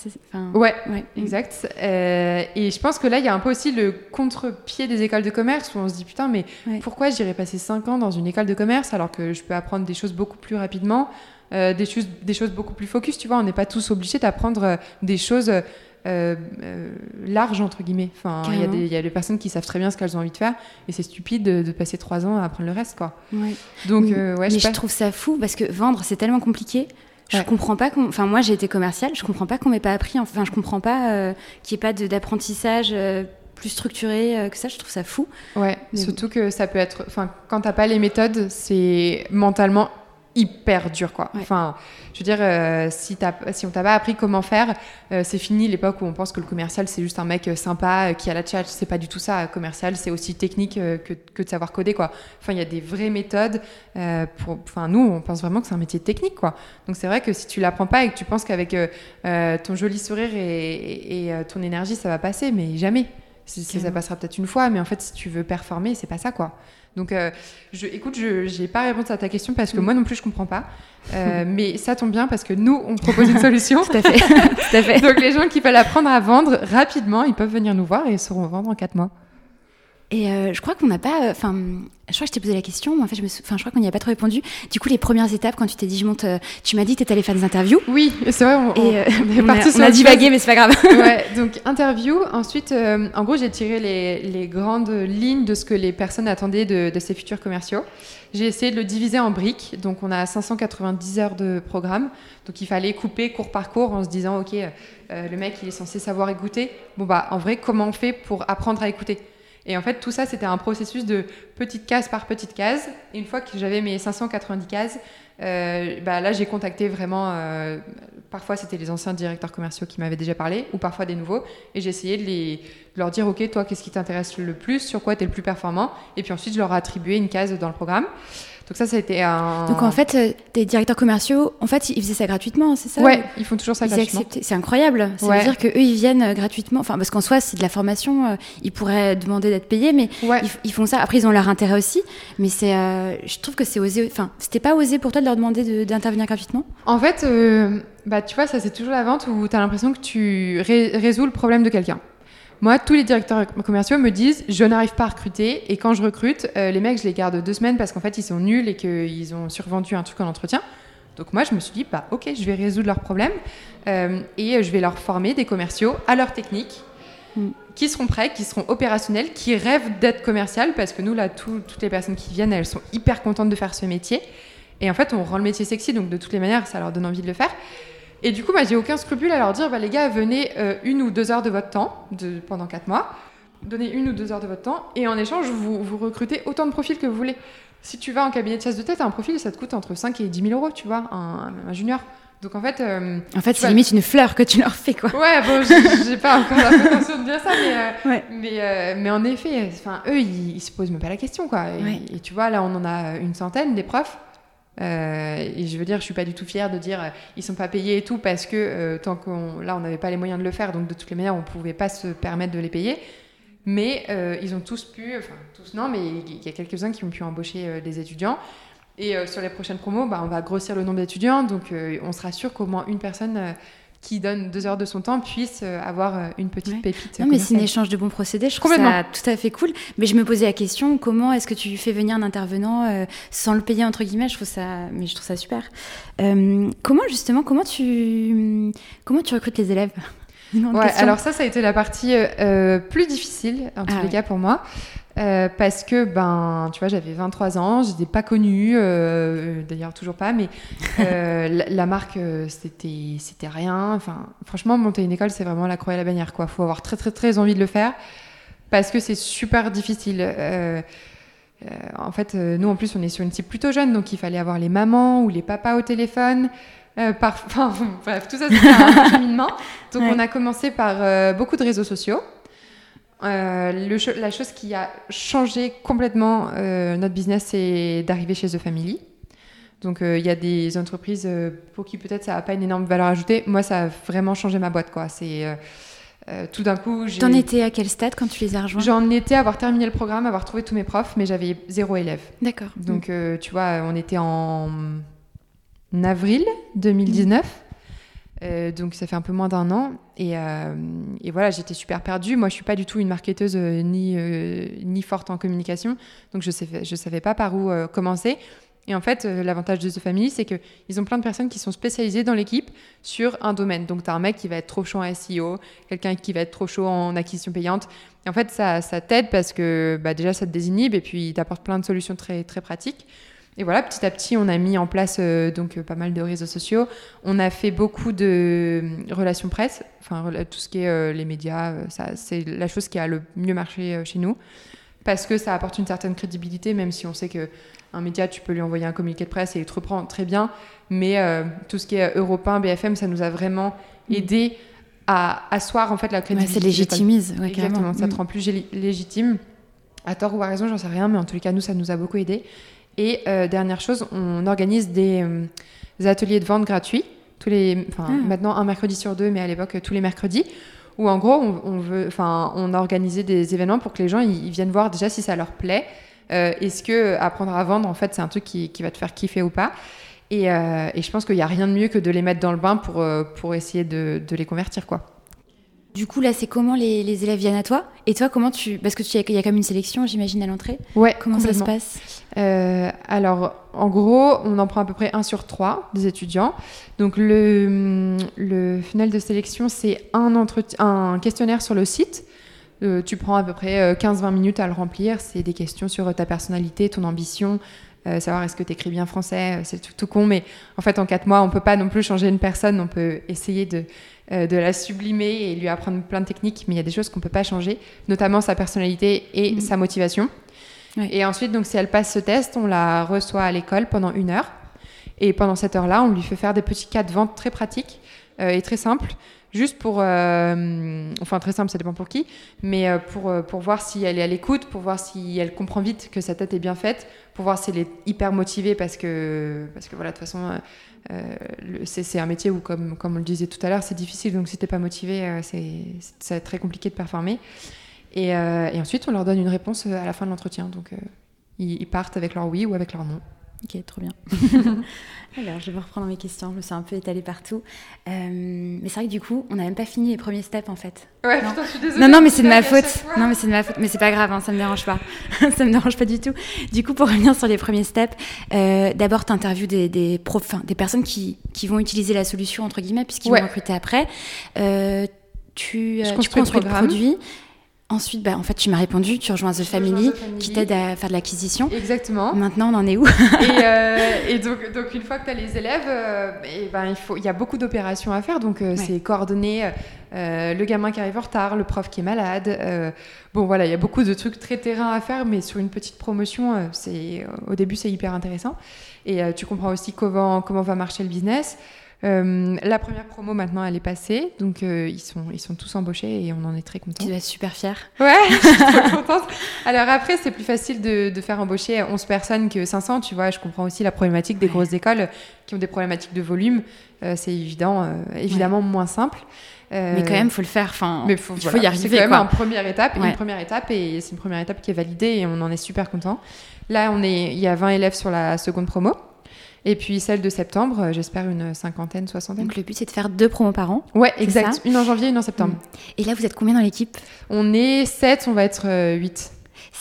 Ouais, ouais, exact. et je pense que là, il y a un peu aussi le contre-pied des écoles de commerce où on se dit putain, mais pourquoi j'irais passer 5 ans dans une école de commerce alors que je peux apprendre des choses beaucoup plus rapidement euh, des, choses, des choses beaucoup plus focus, tu vois. On n'est pas tous obligés d'apprendre euh, des choses large entre guillemets. Enfin, il y, a des personnes qui savent très bien ce qu'elles ont envie de faire et c'est stupide de, passer trois ans à apprendre le reste, quoi. Donc, ouais, je, je trouve ça fou parce que vendre c'est tellement compliqué. Je comprends pas Enfin, moi, j'ai été commerciale. Je comprends pas qu'on m'ait pas appris. Enfin, je comprends pas euh, qu'il n'y ait pas d'apprentissage euh, plus structuré euh, que ça. Je trouve ça fou. Ouais. surtout que ça peut être. Enfin, quand t'as pas les méthodes, c'est mentalement hyper dur quoi. Enfin, je veux dire, euh, si, as, si on t'a pas appris comment faire, euh, c'est fini l'époque où on pense que le commercial c'est juste un mec euh, sympa qui a la chat. C'est pas du tout ça. Commercial, c'est aussi technique que, que, de savoir coder quoi. Enfin, il y a des vraies méthodes. pour, enfin, nous, on pense vraiment que c'est un métier technique quoi. Donc c'est vrai que si tu l'apprends pas et que tu penses qu'avec ton joli sourire et, et, ton énergie ça va passer, mais jamais. Ça passera peut-être une fois, mais en fait, si tu veux performer, c'est pas ça quoi. Donc, euh, je, écoute, je n'ai pas répondu à ta question parce que mm. moi non plus, je comprends pas. Euh, [LAUGHS] mais ça tombe bien parce que nous, on propose une solution. Tout à fait. [LAUGHS] Tout à fait. Donc, les gens qui veulent apprendre à vendre rapidement, ils peuvent venir nous voir et ils sauront vendre en 4 mois. Et euh, je crois qu'on n'a pas. Enfin, je crois que je t'ai posé la question, mais en fait, je, me enfin, je crois qu'on n'y a pas trop répondu. Du coup, les premières étapes, quand tu t'es dit, je monte, euh, tu m'as dit que tu allais faire des interviews. Oui, c'est vrai, on, et, on, [LAUGHS] on, a, on a divagué, mais c'est pas grave. [LAUGHS] ouais, [LAUGHS] donc interview. Ensuite, en gros, j'ai tiré les, les, grandes lignes de ce que les personnes attendaient de, de ces futurs commerciaux. J'ai essayé de le diviser en briques. Donc, on a 590 heures de programme. Donc, il fallait couper cours par cours en se disant, OK, le mec, il est censé savoir écouter. Bon, bah, en vrai, comment on fait pour apprendre à écouter? Et en fait, tout ça, c'était un processus de petite case par petite case. Et une fois que j'avais mes 590 cases, euh, bah là, j'ai contacté vraiment. Euh, parfois, c'était les anciens directeurs commerciaux qui m'avaient déjà parlé, ou parfois des nouveaux. Et j'ai essayé de, les, de leur dire Ok, toi, qu'est-ce qui t'intéresse le plus? Sur quoi tu es le plus performant? Et puis ensuite, je leur ai attribué une case dans le programme. Donc ça, ça a été un... Donc en fait, euh, tes directeurs commerciaux, en fait, ils faisaient ça gratuitement, c'est ça? Ouais, ils font toujours ça gratuitement. C'est incroyable. Ça veut dire qu'eux, ils viennent euh, gratuitement. Enfin, parce qu'en soi, c'est de la formation. Euh, ils pourraient demander d'être payés, mais ils, font ça. Après, ils ont leur intérêt aussi. Mais c'est, je trouve que c'est osé. Enfin, c'était pas osé pour toi de leur demander d'intervenir gratuitement? En fait, bah, tu vois, ça c'est toujours la vente où tu as l'impression que tu résous le problème de quelqu'un. Moi, tous les directeurs commerciaux me disent je n'arrive pas à recruter et quand je recrute, euh, les mecs, je les garde deux semaines parce qu'en fait, ils sont nuls et qu'ils ont survendu un truc en entretien. Donc moi, je me suis dit bah ok, je vais résoudre leurs problèmes euh, et je vais leur former des commerciaux à leur technique. Mm. qui seront prêts, qui seront opérationnels, qui rêvent d'être commercial parce que nous, là, toutes les personnes qui viennent, elles sont hyper contentes de faire ce métier. Et en fait, on rend le métier sexy, donc de toutes les manières, ça leur donne envie de le faire. Et du coup, moi, j'ai aucun scrupule à leur dire, bah, les gars, venez euh, une ou deux heures de votre temps de, pendant quatre mois, donnez une ou deux heures de votre temps, et en échange, vous, vous recrutez autant de profils que vous voulez. Si tu vas en cabinet de chasse de tête, un profil, ça te coûte entre 5 et 10 000 euros, tu vois, un, junior. Donc en fait. Euh, en fait, c'est limite une fleur que tu leur fais, quoi. Ouais, bon, j'ai pas encore la prétention de dire ça, mais, euh, mais, mais, en effet, eux, ils, ils, se posent même pas la question, quoi. et, tu vois, là, on en a une centaine des profs. Euh, et je veux dire, je suis pas du tout fière de dire euh, ils sont pas payés et tout parce que euh, tant qu'on là on n'avait pas les moyens de le faire, donc de toutes les manières on pouvait pas se permettre de les payer. Mais ils ont tous pu, enfin tous non, mais il y a quelques-uns qui ont pu embaucher des étudiants. Et sur les prochaines promos, bah, on va grossir le nombre d'étudiants, donc on sera sûr qu'au moins une personne qui donne deux heures de son temps puisse euh, avoir euh, une petite pépite. Non, mais c'est un échange de bons procédés. Je trouve ça tout à fait cool. Mais je me posais la question comment est-ce que tu fais venir un intervenant euh, sans le payer entre guillemets? Je trouve ça, mais je trouve ça super. comment justement, comment tu, comment tu recrutes les élèves? [LAUGHS] Ouais, alors ça, ça a été la partie plus difficile en tous ah les cas pour moi. Euh, parce que, ben, tu vois, j'avais 23 ans, je n'étais pas connue, euh, d'ailleurs toujours pas, mais euh, [LAUGHS] la, marque, c'était, c'était rien. Enfin, franchement, monter une école, c'est vraiment la croix et la bannière, quoi. Faut avoir très, très, très envie de le faire parce que c'est super difficile. en fait, nous, en plus, on est sur une cible plutôt jeune, donc il fallait avoir les mamans ou les papas au téléphone. par... [LAUGHS] enfin, bref, tout ça, c'était un cheminement. [LAUGHS] Donc, on a commencé par beaucoup de réseaux sociaux. Euh, le, la chose qui a changé complètement euh, notre business, c'est d'arriver chez The Family. Donc euh, il y a des entreprises pour qui peut-être ça n'a pas une énorme valeur ajoutée. Moi, ça a vraiment changé ma boîte. Quoi. C'est tout d'un coup. T'en étais à quel stade quand tu les as rejoints? J'en étais à avoir terminé le programme, avoir trouvé tous mes profs, mais j'avais zéro élève. D'accord. Donc tu vois, on était en avril 2019. Euh, donc ça fait un peu moins d'un an euh, et, voilà j'étais super perdue moi je suis pas du tout une marketeuse euh, ni ni forte en communication donc je sais je savais pas par où commencer Et en fait, l'avantage de The Family, c'est qu'ils ont plein de personnes qui sont spécialisées dans l'équipe sur un domaine. Donc, tu as un mec qui va être trop chaud en SEO, quelqu'un qui va être trop chaud en acquisition payante. Et en fait, ça, ça t'aide parce que bah, déjà, ça te désinhibe et puis t'apporte plein de solutions très, très pratiques. Et voilà, petit à petit, on a mis en place euh, donc euh, pas mal de réseaux sociaux. On a fait beaucoup de euh, relations presse, enfin tout ce qui est les médias. ça, c'est la chose qui a le mieux marché chez nous parce que ça apporte une certaine crédibilité, même si on sait que un média, tu peux lui envoyer un communiqué de presse et il te reprend très bien. Mais tout ce qui est européen, BFM, ça nous a vraiment mm. aidé à asseoir en fait la crédibilité. ça légitimise, Exactement, ça te mm. rend plus légitime. À tort ou à raison, j'en sais rien, mais en tous les cas, nous, ça nous a beaucoup aidé. Et euh, dernière chose, on organise des, euh, ateliers de vente gratuits, tous les, ah. maintenant un mercredi sur deux, mais à l'époque tous les mercredis, où en gros on, veut, enfin, on a organisé des événements pour que les gens ils, viennent voir déjà si ça leur plaît. Euh, est-ce que apprendre à vendre, en fait, c'est un truc qui, qui, va te faire kiffer ou pas et, et, je pense qu'il n'y a rien de mieux que de les mettre dans le bain pour, pour essayer de, de les convertir, quoi. Du coup, là, c'est comment les, élèves viennent à toi Et toi, comment tu. Parce que tu il y a quand même une sélection, j'imagine, à l'entrée. Ouais. Comment ça se passe euh, Alors, en gros, on en prend à peu près un sur trois des étudiants. Donc, le, le final de sélection, c'est un, un questionnaire sur le site. Euh, tu prends à peu près 15-20 euh, minutes à le remplir. C'est des questions sur ta personnalité, ton ambition, savoir est-ce que tu écris bien français, c'est tout, tout, con, mais en fait en quatre mois, on peut pas non plus changer une personne, on peut essayer de, euh, de la sublimer et lui apprendre plein de techniques, mais il y a des choses qu'on ne peut pas changer, notamment sa personnalité et mhm. sa motivation. Et ensuite, donc, si elle passe ce test, on la reçoit à l'école pendant une heure. Et pendant cette heure-là, on lui fait faire des petits cas de vente très pratiques euh, et très simples, juste pour, euh, enfin très simple, ça dépend pour qui, mais pour, pour voir si elle est à l'écoute, pour voir si elle comprend vite que sa tête est bien faite, pour voir si elle est hyper motivée parce que, parce que voilà, de toute façon, euh, c'est un métier où, comme, comme on le disait tout à l'heure, c'est difficile. Donc, si t'es pas motivé, euh, c'est très compliqué de performer. Euh, et, ensuite, on leur donne une réponse à la fin de l'entretien. Donc, ils, partent avec leur oui ou avec leur non. Ok, trop bien. [LAUGHS] Alors, je vais reprendre mes questions. Je me suis un peu étalée partout. mais c'est vrai que du coup, on n'a même pas fini les premiers steps en fait. Ouais, non. Putain, je suis désolée. Non, non, mais c'est de ma faute. Non, mais c'est de ma faute. Mais c'est pas grave, hein, ça me dérange pas. [LAUGHS] ça me dérange pas du tout. Du coup, pour revenir sur les premiers steps, euh, d'abord, tu interviews des, des, profs, des personnes qui, qui, vont utiliser la solution, entre guillemets, puisqu'ils vont recruter après. Euh, tu, euh, tu construis le produit. Ensuite, bah, en fait, tu m'as répondu, tu rejoins The Family, qui t'aide à faire de l'acquisition. Exactement. Maintenant, on en est où? Et, euh, [LAUGHS] donc, donc, une fois que tu as les élèves, euh, et ben, il, faut, il y a beaucoup d'opérations à faire. Donc, euh, c'est coordonner le gamin qui arrive en retard, le prof qui est malade. bon, voilà, il y a beaucoup de trucs très terrain à faire, mais sur une petite promotion, c'est au début, c'est hyper intéressant. Et tu comprends aussi comment, comment va marcher le business. Euh, la première promo maintenant elle est passée, donc euh, ils, sont, ils sont tous embauchés et on en est très contents. Tu es super fière. Ouais, [LAUGHS] je suis trop contente. Alors après c'est plus facile de, de, faire embaucher 11 personnes que 500, tu vois, je comprends aussi la problématique des grosses écoles qui ont des problématiques de volume, euh, c'est évident, évidemment moins simple. mais quand même, faut le faire. Enfin, mais faut, il faut y arriver. C'est quand même une première étape, une première étape, et c'est une première étape qui est validée, et on en est super content. Là, on est, il y a 20 élèves sur la seconde promo. Et puis celle de septembre, euh, j'espère une cinquantaine, soixantaine. Donc le but c'est de faire deux promos par an. Ouais, exact. Une en janvier, une en septembre. Et là, vous êtes combien dans l'équipe? On est 7, on va être 8.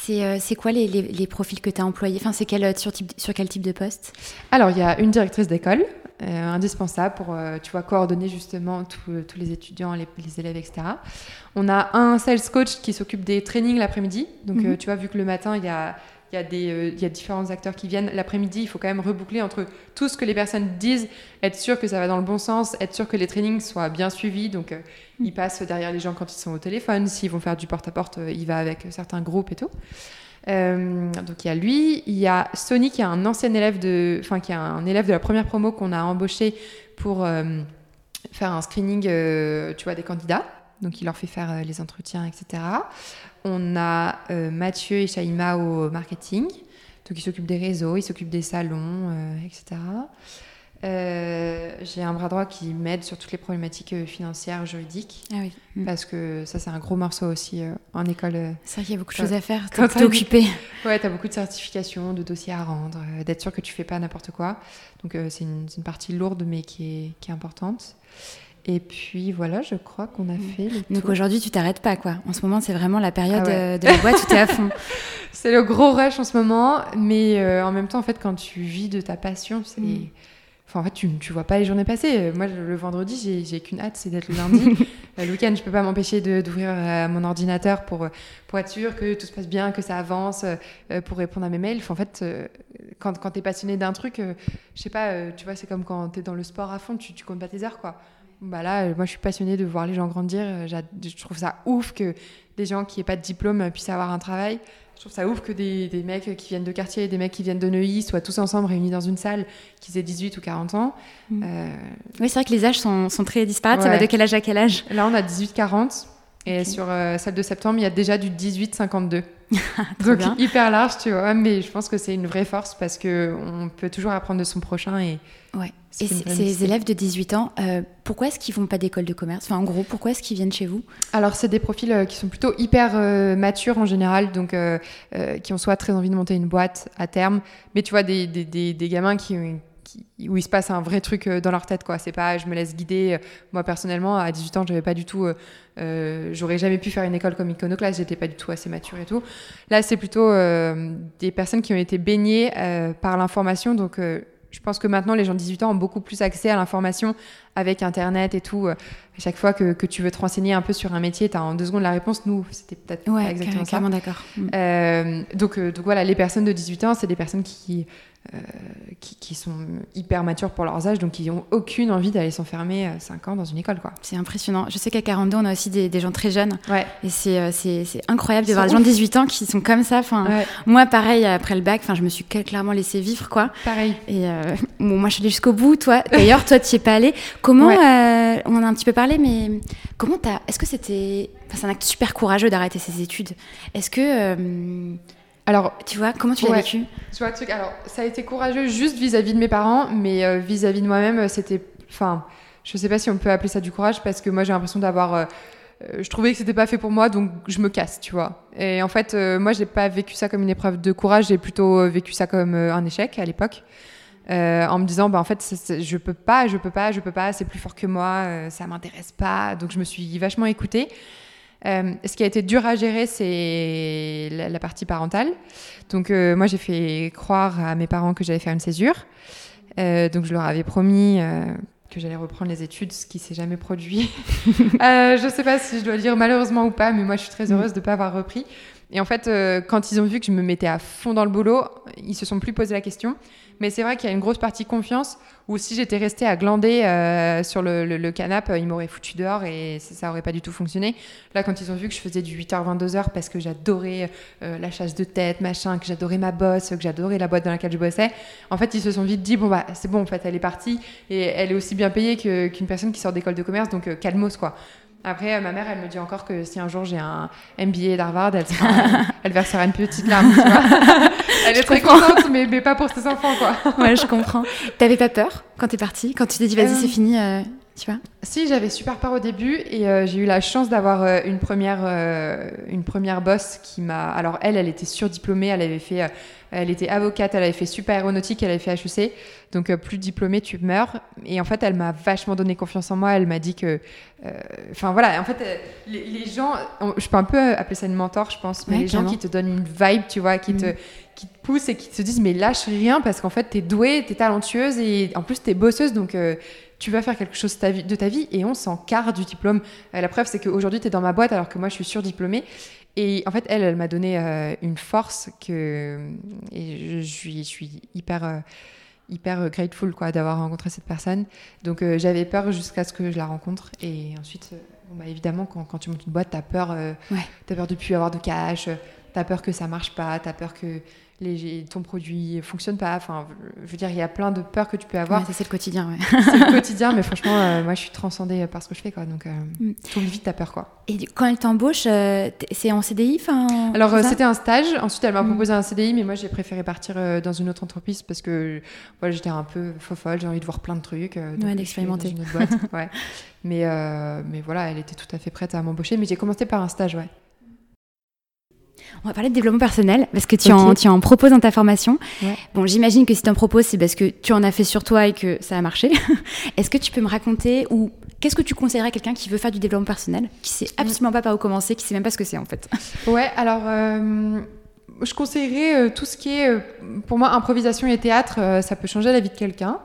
Euh, euh, c'est quoi les, les, profils que tu as employés? Enfin, C'est quel, sur, type, sur quel type de poste? Alors, il y a une directrice d'école, indispensable pour tu vois, coordonner justement tous les étudiants, les, les, élèves, etc. On a un sales coach qui s'occupe des trainings l'après-midi. Donc, mhm. tu vois, vu que le matin, il y a il y, a euh, y a différents acteurs qui viennent. L'après-midi, il faut quand même reboucler entre tout ce que les personnes disent, être sûr que ça va dans le bon sens, être sûr que les trainings soient bien suivis. Donc, euh, il passe derrière les gens quand ils sont au téléphone. S'ils vont faire du porte-à-porte, euh, il va avec certains groupes et tout. donc, il y a lui. Il y a Sony, qui est un ancien élève de, enfin, qui est un élève de la première promo qu'on a embauché pour faire un screening, tu vois, des candidats. Donc, il leur fait faire les entretiens, etc. On a euh, Mathieu et Shaima au marketing. Donc, ils s'occupent des réseaux, ils s'occupent des salons, euh, etc. Euh, j'ai un bras droit qui m'aide sur toutes les problématiques financières, juridiques. Ah oui. Mm. Parce que ça, c'est un gros morceau aussi en école. C'est vrai qu'il y a beaucoup de choses à faire. T'es occupé. [LAUGHS] Ouais, t'as beaucoup de certifications, de dossiers à rendre, d'être sûr que tu fais pas n'importe quoi. Donc, c'est une, partie lourde, mais qui est, qui est importante. Et puis voilà, je crois qu'on a mm. fait. Le Donc aujourd'hui, tu t'arrêtes pas, quoi. En ce moment, c'est vraiment la période ah euh, de la boîte tu es à [LAUGHS] fond. c'est le gros rush en ce moment, mais euh, en même temps, en fait, quand tu vis de ta passion, c'est. Mm. Enfin, en fait, tu, tu vois pas les journées passer. Moi, le vendredi, j'ai qu'une hâte, c'est d'être le lundi. [LAUGHS] Euh, le week-end, je peux pas m'empêcher d'ouvrir mon ordinateur pour, pour être sûr que tout se passe bien, que ça avance, pour répondre à mes mails. en fait, quand, quand tu es passionné d'un truc, je sais pas, tu vois, c'est comme quand tu es dans le sport à fond, tu, tu comptes pas tes heures, quoi. Bah là, euh, moi, je suis passionnée de voir les gens grandir. Euh, je trouve ça ouf que des gens qui n'aient pas de diplôme euh, puissent avoir un travail. Je trouve ça ouf que des, des, mecs qui viennent de quartier et des mecs qui viennent de Neuilly soient tous ensemble réunis dans une salle, qu'ils aient 18 ou 40 ans. Mm. Oui, c'est vrai que les âges sont, sont très disparates. Ça va de quel âge à quel âge Là, on a 18-40. Et sur celle de septembre, il y a déjà du 18-52. [LAUGHS] Donc hyper large, tu vois. Mais je pense que c'est une vraie force parce qu'on peut toujours apprendre de son prochain et Ouais. Et ces élèves de 18 ans, euh, pourquoi est-ce qu'ils font pas d'école de commerce? Enfin, en gros, pourquoi est-ce qu'ils viennent chez vous? Alors, c'est des profils euh, qui sont plutôt hyper euh, matures en général, donc qui ont soit très envie de monter une boîte à terme, mais tu vois, des, des, des, gamins qui, où il se passe un vrai truc dans leur tête, quoi. C'est pas, je me laisse guider. Moi, personnellement, à 18 ans, j'avais pas du tout, j'aurais jamais pu faire une école comme Iconoclast, j'étais pas du tout assez mature et tout. Là, c'est plutôt des personnes qui ont été baignées par l'information, donc je pense que maintenant, les gens de 18 ans ont beaucoup plus accès à l'information avec Internet et tout. À chaque fois que, tu veux te renseigner un peu sur un métier, tu as en deux secondes la réponse. Nous, c'était peut-être pas exactement ça. d'accord. Mm. Euh, donc, euh, donc voilà, les personnes de 18 ans, c'est des personnes qui, euh, qui, sont hyper matures pour leurs âges, donc qui n'ont aucune envie d'aller s'enfermer 5 ans dans une école. quoi. C'est impressionnant. Je sais qu'à 42, on a aussi des, gens très jeunes. Ouais. Et c'est, c'est, incroyable de voir des gens de 18 ans qui sont comme ça. Enfin, Moi, pareil, après le bac, je me suis clairement laissé vivre. quoi. Pareil. Et [LAUGHS] bon, moi, je suis allée jusqu'au bout. Toi, d'ailleurs, toi, tu n'y es pas allé. Comment, on en a un petit peu parlé, mais comment t'as. Est-ce que c'était. c'est un acte super courageux d'arrêter ses études. Est-ce que. Alors, tu vois, comment tu l'as vécu tu vois, Alors, ça a été courageux juste vis-à-vis de mes parents, mais euh, vis-à-vis de moi-même, euh, c'était. Enfin, je sais pas si on peut appeler ça du courage parce que moi, j'ai l'impression d'avoir. Euh, je trouvais que c'était pas fait pour moi, donc je me casse, tu vois. Et en fait, moi, j'ai pas vécu ça comme une épreuve de courage, j'ai plutôt vécu ça comme un échec à l'époque. en me disant bah en fait je peux pas je peux pas je peux pas c'est plus fort que moi ça m'intéresse pas donc je me suis vachement écoutée euh, ce qui a été dur à gérer, c'est la, partie parentale. Donc, euh, moi, j'ai fait croire à mes parents que j'allais faire une césure. Euh, donc, je leur avais promis que j'allais reprendre les études, ce qui s'est jamais produit. [LAUGHS] je ne sais pas si je dois le dire malheureusement ou pas, mais moi, je suis très heureuse de ne pas avoir repris. Et en fait, quand ils ont vu que je me mettais à fond dans le boulot, ils se sont plus posé la question. Mais c'est vrai qu'il y a une grosse partie confiance où si j'étais restée à glander euh, sur le, le, canapé, ils m'auraient foutu dehors et ça, aurait pas du tout fonctionné. Là, quand ils ont vu que je faisais du 8h, 22h parce que j'adorais euh, la chasse de tête, machin, que j'adorais ma bosse, que j'adorais la boîte dans laquelle je bossais, en fait, ils se sont vite dit, bon, bah, c'est bon, en fait, elle est partie et elle est aussi bien payée qu'une personne qui sort d'école de commerce, donc euh, calmos, quoi. Après, ma mère, elle me dit encore que si un jour j'ai un MBA d'Harvard, elle, [LAUGHS] elle versera une petite larme, tu vois. [LAUGHS] elle est très contente, mais, mais, pas pour ses enfants, quoi. ouais, je comprends. T'avais pas peur quand t'es partie? Quand tu t'es dit, vas-y, c'est euh, fini euh, tu vois Si, j'avais super peur au début et euh, j'ai eu la chance d'avoir une première une première boss qui m'a. Alors elle, elle était surdiplômée, elle avait fait elle était avocate, elle avait fait super aéronautique, elle avait fait HEC. Donc, euh, plus diplômée, tu meurs. Et en fait, elle m'a vachement donné confiance en moi. Elle m'a dit que. Euh, enfin, voilà. En fait, euh, les, gens. Je peux un peu appeler ça une mentor, je pense. Mais les gens qui te donnent une vibe, tu vois, qui, te, mm. qui te poussent et qui te disent, mais lâche rien parce qu'en fait, t'es douée, t'es talentueuse et en plus, t'es bosseuse. Donc, tu vas faire quelque chose de ta vie et on s'en carre du diplôme. la preuve, c'est qu'aujourd'hui, tu es dans ma boîte alors que moi, je suis surdiplômée. Et en fait, elle, elle m'a donné euh, une force que et je, suis, je suis hyper, euh, hyper grateful quoi d'avoir rencontré cette personne. Donc euh, j'avais peur jusqu'à ce que je la rencontre. Et ensuite, bah, évidemment, quand, quand, tu montes une boîte, tu as peur, ouais. as peur de plus avoir de cash, tu as peur que ça marche pas, tu as peur que les, ton produit fonctionne pas. Enfin, je veux dire, il y a plein de peurs que tu peux avoir. c'est le quotidien, ouais. c'est le [LAUGHS] quotidien, mais franchement, euh, moi, je suis transcendée par ce que je fais, quoi. Donc, euh, mm. vite, t'as peur, quoi. Et quand elle t'embauche, euh, c'est en CDI, enfin Alors, c'était un stage. Ensuite, elle m'a mm. proposé un CDI, mais moi, j'ai préféré partir dans une autre entreprise parce que voilà, j'étais un peu folle. J'ai envie de voir plein de trucs. ouais, d'expérimenter. ouais. [LAUGHS] Mais, mais voilà, elle était tout à fait prête à m'embaucher. Mais j'ai commencé par un stage, ouais. On va parler de développement personnel parce que tu, en, tu en proposes dans ta formation. Bon, j'imagine que si tu en proposes, c'est parce que tu en as fait sur toi et que ça a marché. [LAUGHS] Est-ce que tu peux me raconter ou Qu'est-ce que tu conseillerais à quelqu'un qui veut faire du développement personnel, qui sait absolument pas par où commencer, qui sait même pas ce que c'est en fait? [LAUGHS] Ouais, alors je conseillerais tout ce qui est, pour moi, improvisation et théâtre, ça peut changer la vie de quelqu'un.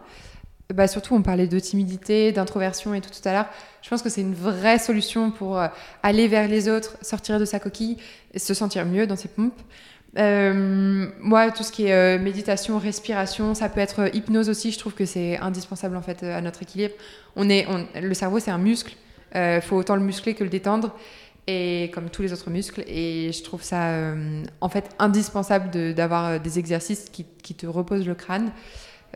Bah, surtout, on parlait de timidité, d'introversion et tout tout à l'heure. Je pense que c'est une vraie solution pour euh, aller vers les autres, sortir de sa coquille et se sentir mieux dans ses pompes. Euh, moi, tout ce qui est euh, méditation, respiration, ça peut être hypnose aussi. Je trouve que c'est indispensable en fait à notre équilibre. On est, le cerveau, c'est un muscle. Il faut autant le muscler que le détendre, et comme tous les autres muscles. Et je trouve ça en fait indispensable d'avoir des exercices qui, qui, te reposent le crâne.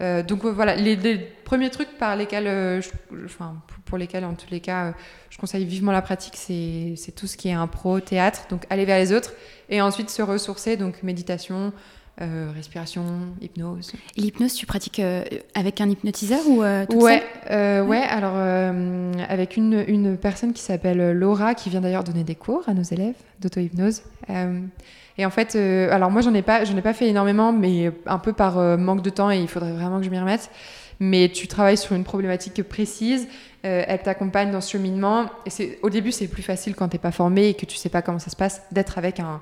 Euh, donc euh, voilà, les, premiers trucs par lesquels, euh, enfin, pour lesquels en tous les cas, je conseille vivement la pratique, c'est tout ce qui est impro, théâtre, donc aller vers les autres, et ensuite se ressourcer, donc méditation, respiration, hypnose. l'hypnose, tu pratiques avec un hypnotiseur ou toute ouais, ouais, alors avec une, une, personne qui s'appelle Laura, qui vient d'ailleurs donner des cours à nos élèves d'auto-hypnose. Et en fait, euh, alors moi, j'en ai pas, j'en ai pas fait énormément, mais un peu par euh, manque de temps et il faudrait vraiment que je m'y remette. Mais tu travailles sur une problématique précise, euh, elle t'accompagne dans ce cheminement. Et c'est, au début, c'est plus facile quand t'es pas formé et que tu sais pas comment ça se passe, d'être avec un,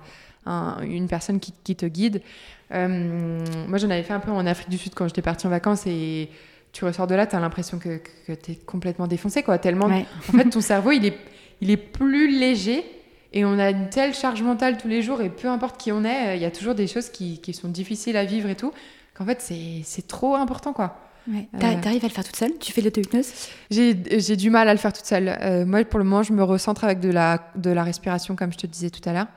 une personne qui, qui te guide. Moi, j'en avais fait un peu en Afrique du Sud quand j'étais partie en vacances et tu ressors de là, tu as l'impression que, que tu es complètement défoncé, quoi. Tellement, en fait, ton cerveau, il est, il est plus léger et on a une telle charge mentale tous les jours, et peu importe qui on est, il y a toujours des choses qui, qui sont difficiles à vivre et tout, qu'en fait, c'est trop important, quoi. Ouais. Euh, t'arrives à le faire toute seule? Tu fais l'auto-hypnose? J'ai du mal à le faire toute seule. Euh, moi, pour le moment, je me recentre avec de la, de la respiration, comme je te disais tout à l'heure.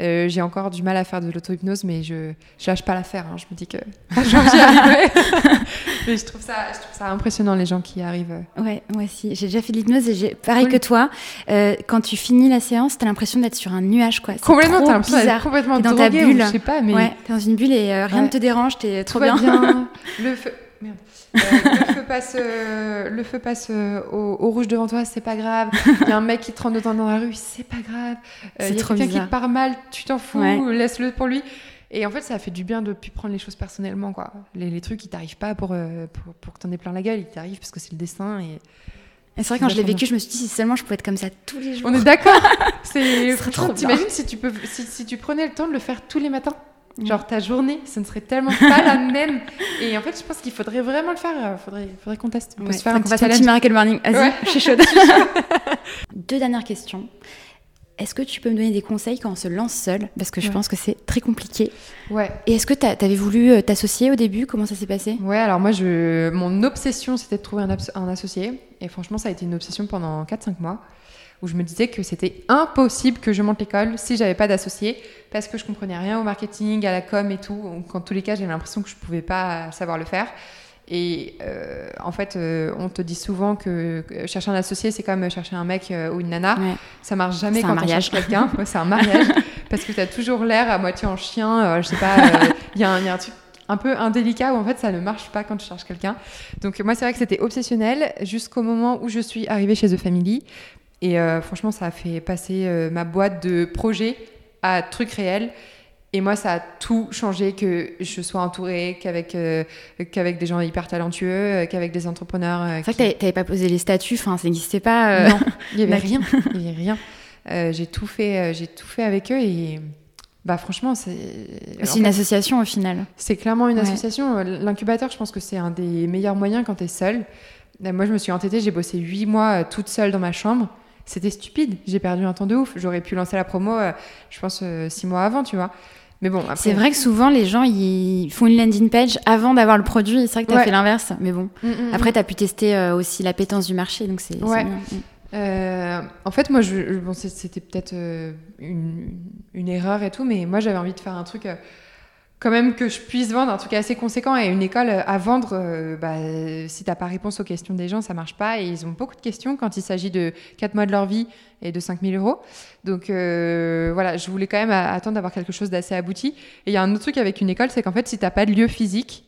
Euh, j'ai encore du mal à faire de l'auto-hypnose, mais je, je lâche pas l'affaire. Hein. Je me dis que [LAUGHS] j'y arriverai. [LAUGHS] mais je trouve, ça, je trouve ça impressionnant, les gens qui arrivent. Ouais, moi aussi. J'ai déjà fait de l'hypnose et j'ai, pareil que toi, euh, quand tu finis la séance, t'as l'impression d'être sur un nuage, quoi. Complètement, t'as l'impression complètement dans ta bulle. je sais pas, mais. Ouais, t'es dans une bulle et euh, rien ne te dérange, t'es trop bien. bien. [LAUGHS] le feu. Merde. Euh, le feu passe, euh, le feu passe euh, au, rouge devant toi, c'est pas grave. Il y a un mec qui te rentre dans la rue, c'est pas grave. Il y a quelqu'un qui te part mal, tu t'en fous, laisse-le pour lui. Et en fait, ça fait du bien de plus prendre les choses personnellement, quoi. Les, trucs, ils t'arrivent pas pour, pour, pour, que t'en aies plein la gueule, ils t'arrivent parce que c'est le destin. Et, c'est vrai, quand je l'ai vécu, je me suis dit, si seulement je pouvais être comme ça tous les jours. On est d'accord. [LAUGHS] c'est trop T'imagines si tu peux, si, si tu prenais le temps de le faire tous les matins. Genre ta journée, ce ne serait tellement pas la [LAUGHS] même. Et en fait, je pense qu'il faudrait vraiment le faire. Il euh, faudrait, faudrait qu'on teste. On peut se faire un petit Miracle Morning. Vas-y, je suis chaude. [LAUGHS] [LAUGHS] Deux dernières questions. Est-ce que tu peux me donner des conseils quand on se lance seul? Parce que je pense que c'est très compliqué. Ouais. Et est-ce que tu avais voulu euh, t'associer au début? Comment ça s'est passé? Ouais, alors moi, je... mon obsession, c'était de trouver un, un, associé. Et franchement, ça a été une obsession pendant 4-5 mois où je me disais que c'était impossible que je monte l'école si j'avais pas d'associé parce que je comprenais rien au marketing, à la com et tout. Donc, en tous les cas, j'avais l'impression que je pouvais pas savoir le faire. Et euh, en fait, euh, on te dit souvent que, chercher un associé, c'est comme chercher un mec euh, ou une nana. Ça marche jamais quand on cherche quelqu'un. [LAUGHS] c'est un mariage. parce que tu as toujours l'air à moitié en chien. je sais pas, il y, a un truc un peu indélicat où en fait ça ne marche pas quand tu cherches quelqu'un. Donc moi c'est vrai que c'était obsessionnel jusqu'au moment où je suis arrivée chez The Family et euh, franchement, ça a fait passer euh, ma boîte de projets à trucs réels. Et moi, ça a tout changé que je sois entourée qu'avec euh, qu'avec des gens hyper talentueux, qu'avec des entrepreneurs. C'est vrai que tu n'avais pas posé les statuts, enfin, ça n'existait pas. Non, il n'y [LAUGHS] avait rien. Il y avait rien. j'ai tout fait, j'ai tout fait avec eux et bah franchement, c'est. C'est une association au final. C'est clairement une association. L'incubateur, je pense que c'est un des meilleurs moyens quand tu es seule. Moi, je me suis entêtée, j'ai bossé huit mois toute seule dans ma chambre c'était stupide. J'ai perdu un temps de ouf. J'aurais pu lancer la promo, euh, je pense, euh, six mois avant, tu vois. Mais bon, C'est vrai que souvent, les gens, ils font une landing page avant d'avoir le produit. C'est vrai que tu as fait l'inverse. Mais bon, mm, mm, mm. après, tu as pu tester euh, aussi l'appétence du marché. Donc, c'est ouais. en fait, moi, je, bon, c'était peut-être une, une, erreur et tout, mais moi, j'avais envie de faire un truc quand même que je puisse vendre un truc assez conséquent et une école à vendre, euh, bah, si t'as pas réponse aux questions des gens, ça marche pas et ils ont beaucoup de questions quand il s'agit de 4 mois de leur vie et de 5000 euros. Donc euh, voilà, je voulais quand même attendre d'avoir quelque chose d'assez abouti. Et il y a un autre truc avec une école, c'est qu'en fait, si t'as pas de lieu physique,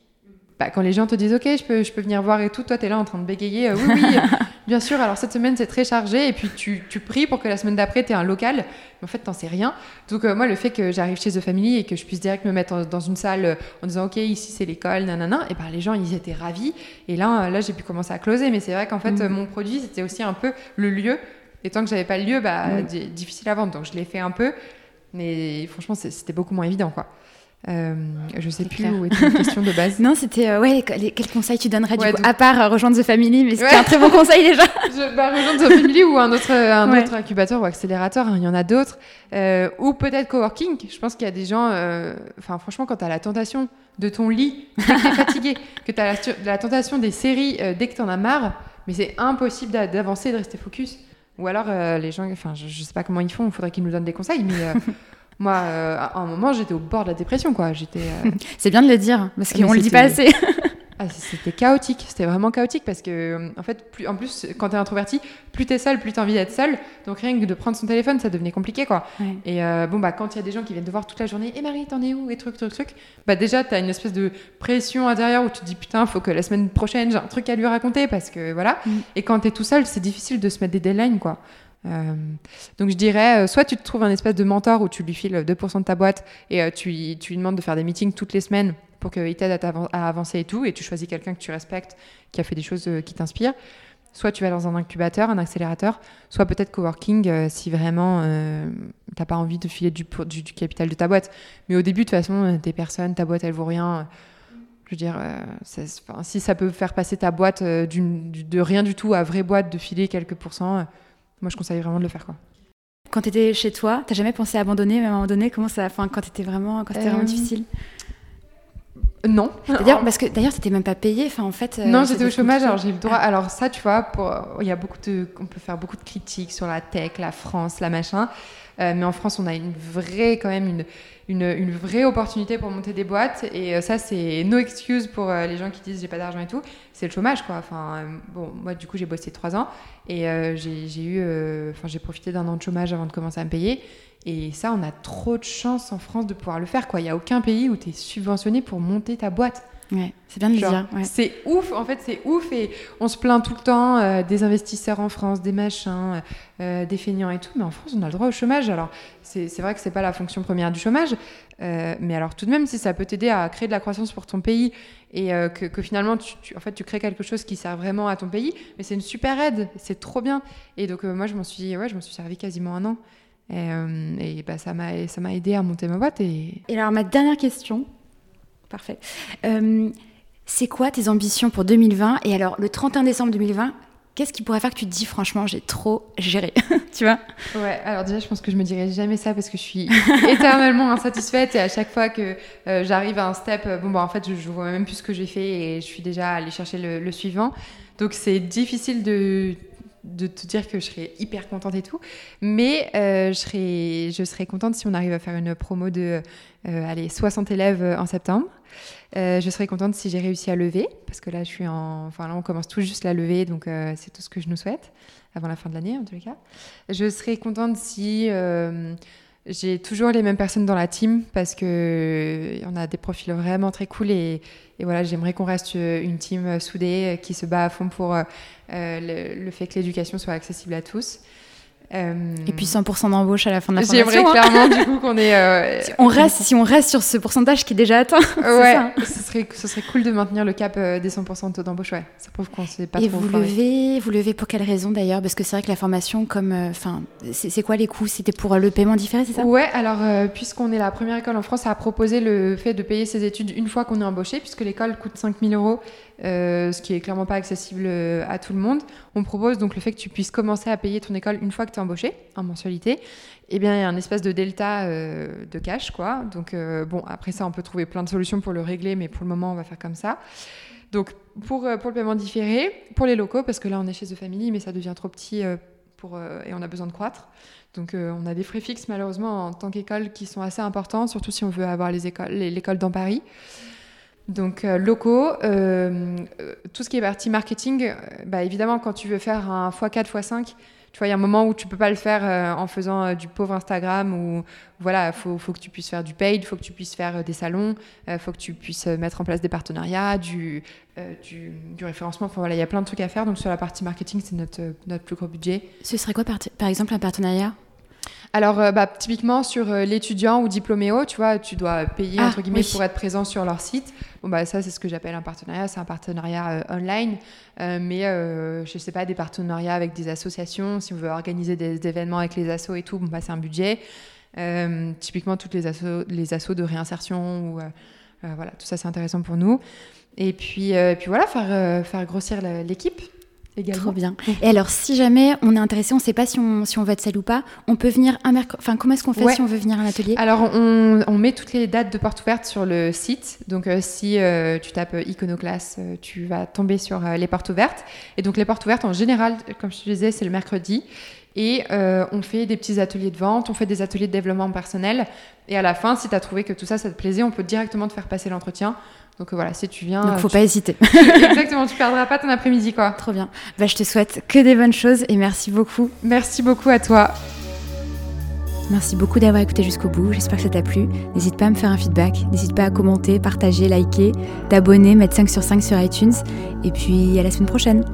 bah, quand les gens te disent ok je peux, je peux venir voir et tout, toi tu es là en train de bégayer, oui oui, [LAUGHS] bien sûr, alors cette semaine c'est très chargé et puis tu, tu pries pour que la semaine d'après tu aies un local, mais en fait t'en sais rien. Donc moi le fait que j'arrive chez The Family et que je puisse direct me mettre dans une salle en disant ok ici c'est l'école, nanana, et ben les gens ils étaient ravis et là, là j'ai pu commencer à closer, mais c'est vrai qu'en fait mm. mon produit c'était aussi un peu le lieu et tant que j'avais pas le lieu, bah, difficile à vendre. Donc je l'ai fait un peu, mais franchement, c'était beaucoup moins évident, quoi. Euh, je sais plus où était la question de base. [LAUGHS] non, c'était euh, ouais, quel conseil tu donnerais du coup, à part euh, rejoindre The Family, mais c'était un très bon conseil déjà. [LAUGHS] je, bah, rejoindre The Family ou un autre, un autre incubateur ou accélérateur, hein, il y en a d'autres. ou peut-être coworking. Je pense qu'il y a des gens, enfin franchement, quand tu as la tentation de ton lit, dès que tu es [LAUGHS] fatigué, que tu as la, la, tentation des séries dès que tu en as marre, mais c'est impossible d'avancer de rester focus. Ou alors, euh, les gens, enfin, je, ne sais pas comment ils font, il faudrait qu'ils nous donnent des conseils, mais euh, moi, euh, à un moment, j'étais au bord de la dépression, quoi. J'étais. [LAUGHS] C'est bien de le dire, parce qu'on le dit pas assez. [LAUGHS] Ah, c'était chaotique, c'était vraiment chaotique parce que, en fait, plus, en plus, quand t'es introverti, plus t'es seul, plus t'as envie d'être seul. Donc rien que de prendre son téléphone, ça devenait compliqué, quoi. Et euh, bon, bah, quand il y a des gens qui viennent te voir toute la journée, et eh, Marie, t'en es où? Et truc, truc, truc. Bah, déjà, t'as une espèce de pression intérieure où tu te dis, putain, faut que la semaine prochaine, j'ai un truc à lui raconter parce que voilà. Mm. Et quand t'es tout seul, c'est difficile de se mettre des deadlines, quoi. Euh, donc je dirais, euh, soit tu te trouves un espèce de mentor où tu lui files 2% de ta boîte et tu, tu lui demandes de faire des meetings toutes les semaines pour qu'il t'aide à, avancer et tout, et tu choisis quelqu'un que tu respectes, qui a fait des choses euh, qui t'inspirent. Soit tu vas dans un incubateur, un accélérateur, soit peut-être coworking euh, si vraiment euh, tu n'as pas envie de filer du, du, capital de ta boîte. Mais au début, de toute façon, des personnes, ta boîte, elle vaut rien. Je veux dire, si ça peut faire passer ta boîte de rien du tout à vraie boîte, de filer quelques pourcents, moi je conseille vraiment de le faire. Quoi. Quand tu étais chez toi, tu jamais pensé à abandonner, à un moment donné, comment ça, quand c'était vraiment, quand c'était vraiment difficile? Non. D'ailleurs, parce que d'ailleurs, c'était même pas payé. Enfin, en fait. Euh, non, j'étais au chômage. Alors j'ai le droit. Alors ça, tu vois, pour il y a beaucoup de, on peut faire beaucoup de critiques sur la tech, la France, la machin. Euh, mais en France, on a une vraie, quand même, une, une, une vraie opportunité pour monter des boîtes. Et euh, ça, c'est no excuse pour les gens qui disent j'ai pas d'argent et tout. C'est le chômage, quoi. Enfin, bon, moi, du coup, j'ai bossé trois ans et j'ai eu, enfin, j'ai profité d'un an de chômage avant de commencer à me payer. Et ça, on a trop de chance en France de pouvoir le faire. Il n'y a aucun pays où tu es subventionné pour monter ta boîte. Ouais, c'est bien de le dire. C'est ouf, en fait, c'est ouf. Et on se plaint tout le temps euh, des investisseurs en France, des machins, euh, des feignants et tout. Mais en France, on a le droit au chômage. Alors, c'est vrai que c'est pas la fonction première du chômage. Euh, mais alors, tout de même, si ça peut t'aider à créer de la croissance pour ton pays et que, finalement, tu, en fait, tu crées quelque chose qui sert vraiment à ton pays, mais c'est une super aide. C'est trop bien. Et donc, moi, je m'en suis, ouais, je suis servi quasiment un an. Et, euh, et bah, ça m'a aidé à monter ma boîte. Et... et alors, ma dernière question, parfait. Euh, c'est quoi tes ambitions pour 2020 Et alors, le 31 décembre 2020, qu'est-ce qui pourrait faire que tu te dis, franchement, j'ai trop géré [LAUGHS] Tu vois Ouais, alors déjà, je pense que je me dirais jamais ça parce que je suis [LAUGHS] éternellement insatisfaite et à chaque fois que euh, j'arrive à un step, bon, bah, en fait, je, je, vois même plus ce que j'ai fait et je suis déjà allée chercher le, le suivant. Donc, c'est difficile de de te dire que je serais hyper contente et tout. Mais euh, je, serais, je serais contente si on arrive à faire une promo de euh, allez, 60 élèves euh, en septembre. je serais contente si j'ai réussi à lever, parce que là, je suis en... enfin, là on commence tout juste la levée, donc c'est tout ce que je nous souhaite, avant la fin de l'année en tous les cas. Je serais contente si j'ai toujours les mêmes personnes dans la team parce que on a des profils vraiment très cool et, voilà, j'aimerais qu'on reste une team soudée qui se bat à fond pour euh, le, fait que l'éducation soit accessible à tous. Euh, et puis 100% d'embauche à la fin de la formation. J'aimerais hein. clairement du [LAUGHS] coup qu'on est. Euh, si on reste, si on reste sur ce pourcentage qui est déjà atteint. [LAUGHS] Ouais, ça. ce serait, ce serait cool de maintenir le cap des 100% de taux d'embauche. Ouais, ça prouve qu'on sait pas et trop. Et vous levez, vous levez pour quelle raison d'ailleurs? Parce que c'est vrai que la formation, comme, enfin, c'est quoi les coûts? C'était pour le paiement différé, c'est ça? Ouais, alors puisqu'on est la première école en France à proposer le fait de payer ses études une fois qu'on est embauché, puisque l'école coûte 5000 euros euh, ce qui est clairement pas accessible euh, à tout le monde. On propose donc le fait que tu puisses commencer à payer ton école une fois que tu es embauché en mensualité. Eh bien, il y a un espèce de delta euh, de cash, quoi. Donc, bon, après ça, on peut trouver plein de solutions pour le régler, mais pour le moment, on va faire comme ça. Donc, pour, pour le paiement différé, pour les locaux, parce que là, on est chez The Family, mais ça devient trop petit pour, et on a besoin de croître. Donc, on a des frais fixes, malheureusement, en tant qu'école, qui sont assez importants, surtout si on veut avoir l'école dans Paris. Donc euh, locaux, euh, euh, tout ce qui est partie marketing, bah, évidemment quand tu veux faire un x4, x5, Tu vois, il y a un moment où tu peux pas le faire en faisant du pauvre Instagram ou voilà, faut, faut que tu puisses faire du paid, faut que tu puisses faire des salons, faut que tu puisses mettre en place des partenariats, du, du, référencement. Enfin, voilà, il y a plein de trucs à faire. Donc sur la partie marketing, c'est notre, notre plus gros budget. Ce serait quoi par exemple un partenariat? Alors, euh, bah, typiquement sur euh, l'étudiant ou diplôméo, tu vois, tu dois payer ah, entre guillemets pour être présent sur leur site. Bon, bah, ça, c'est ce que j'appelle un partenariat. C'est un partenariat euh, online, mais je sais pas, des partenariats avec des associations. Si on veut organiser des, événements avec les assos et tout, bon, bah, c'est un budget. typiquement, toutes les assos, les assos de réinsertion ou voilà, tout ça, c'est intéressant pour nous. Et puis, puis voilà, faire, faire grossir l'équipe. Trop bien. Et alors, si jamais on est intéressé, on ne sait pas si on, si on veut être seul ou pas, on peut venir un mercredi. Enfin, comment est-ce qu'on fait si on veut venir à un atelier Alors, on, on, met toutes les dates de porte ouverte sur le site. Donc, euh, si euh, tu tapes Iconoclass, euh, tu vas tomber sur les portes ouvertes. Et donc, les portes ouvertes, en général, comme je te disais, c'est le mercredi. Et on fait des petits ateliers de vente, on fait des ateliers de développement personnel. Et à la fin, si tu as trouvé que tout ça, ça te plaisait, on peut directement te faire passer l'entretien. Donc voilà, si tu viens. Donc faut pas hésiter. [LAUGHS] Exactement, tu perdras pas ton après-midi quoi. Trop bien. Bah, je te souhaite que des bonnes choses et merci beaucoup. Merci beaucoup à toi. Merci beaucoup d'avoir écouté jusqu'au bout, j'espère que ça t'a plu. N'hésite pas à me faire un feedback, n'hésite pas à commenter, partager, liker, t'abonner, mettre 5 sur 5 sur iTunes. Et puis à la semaine prochaine.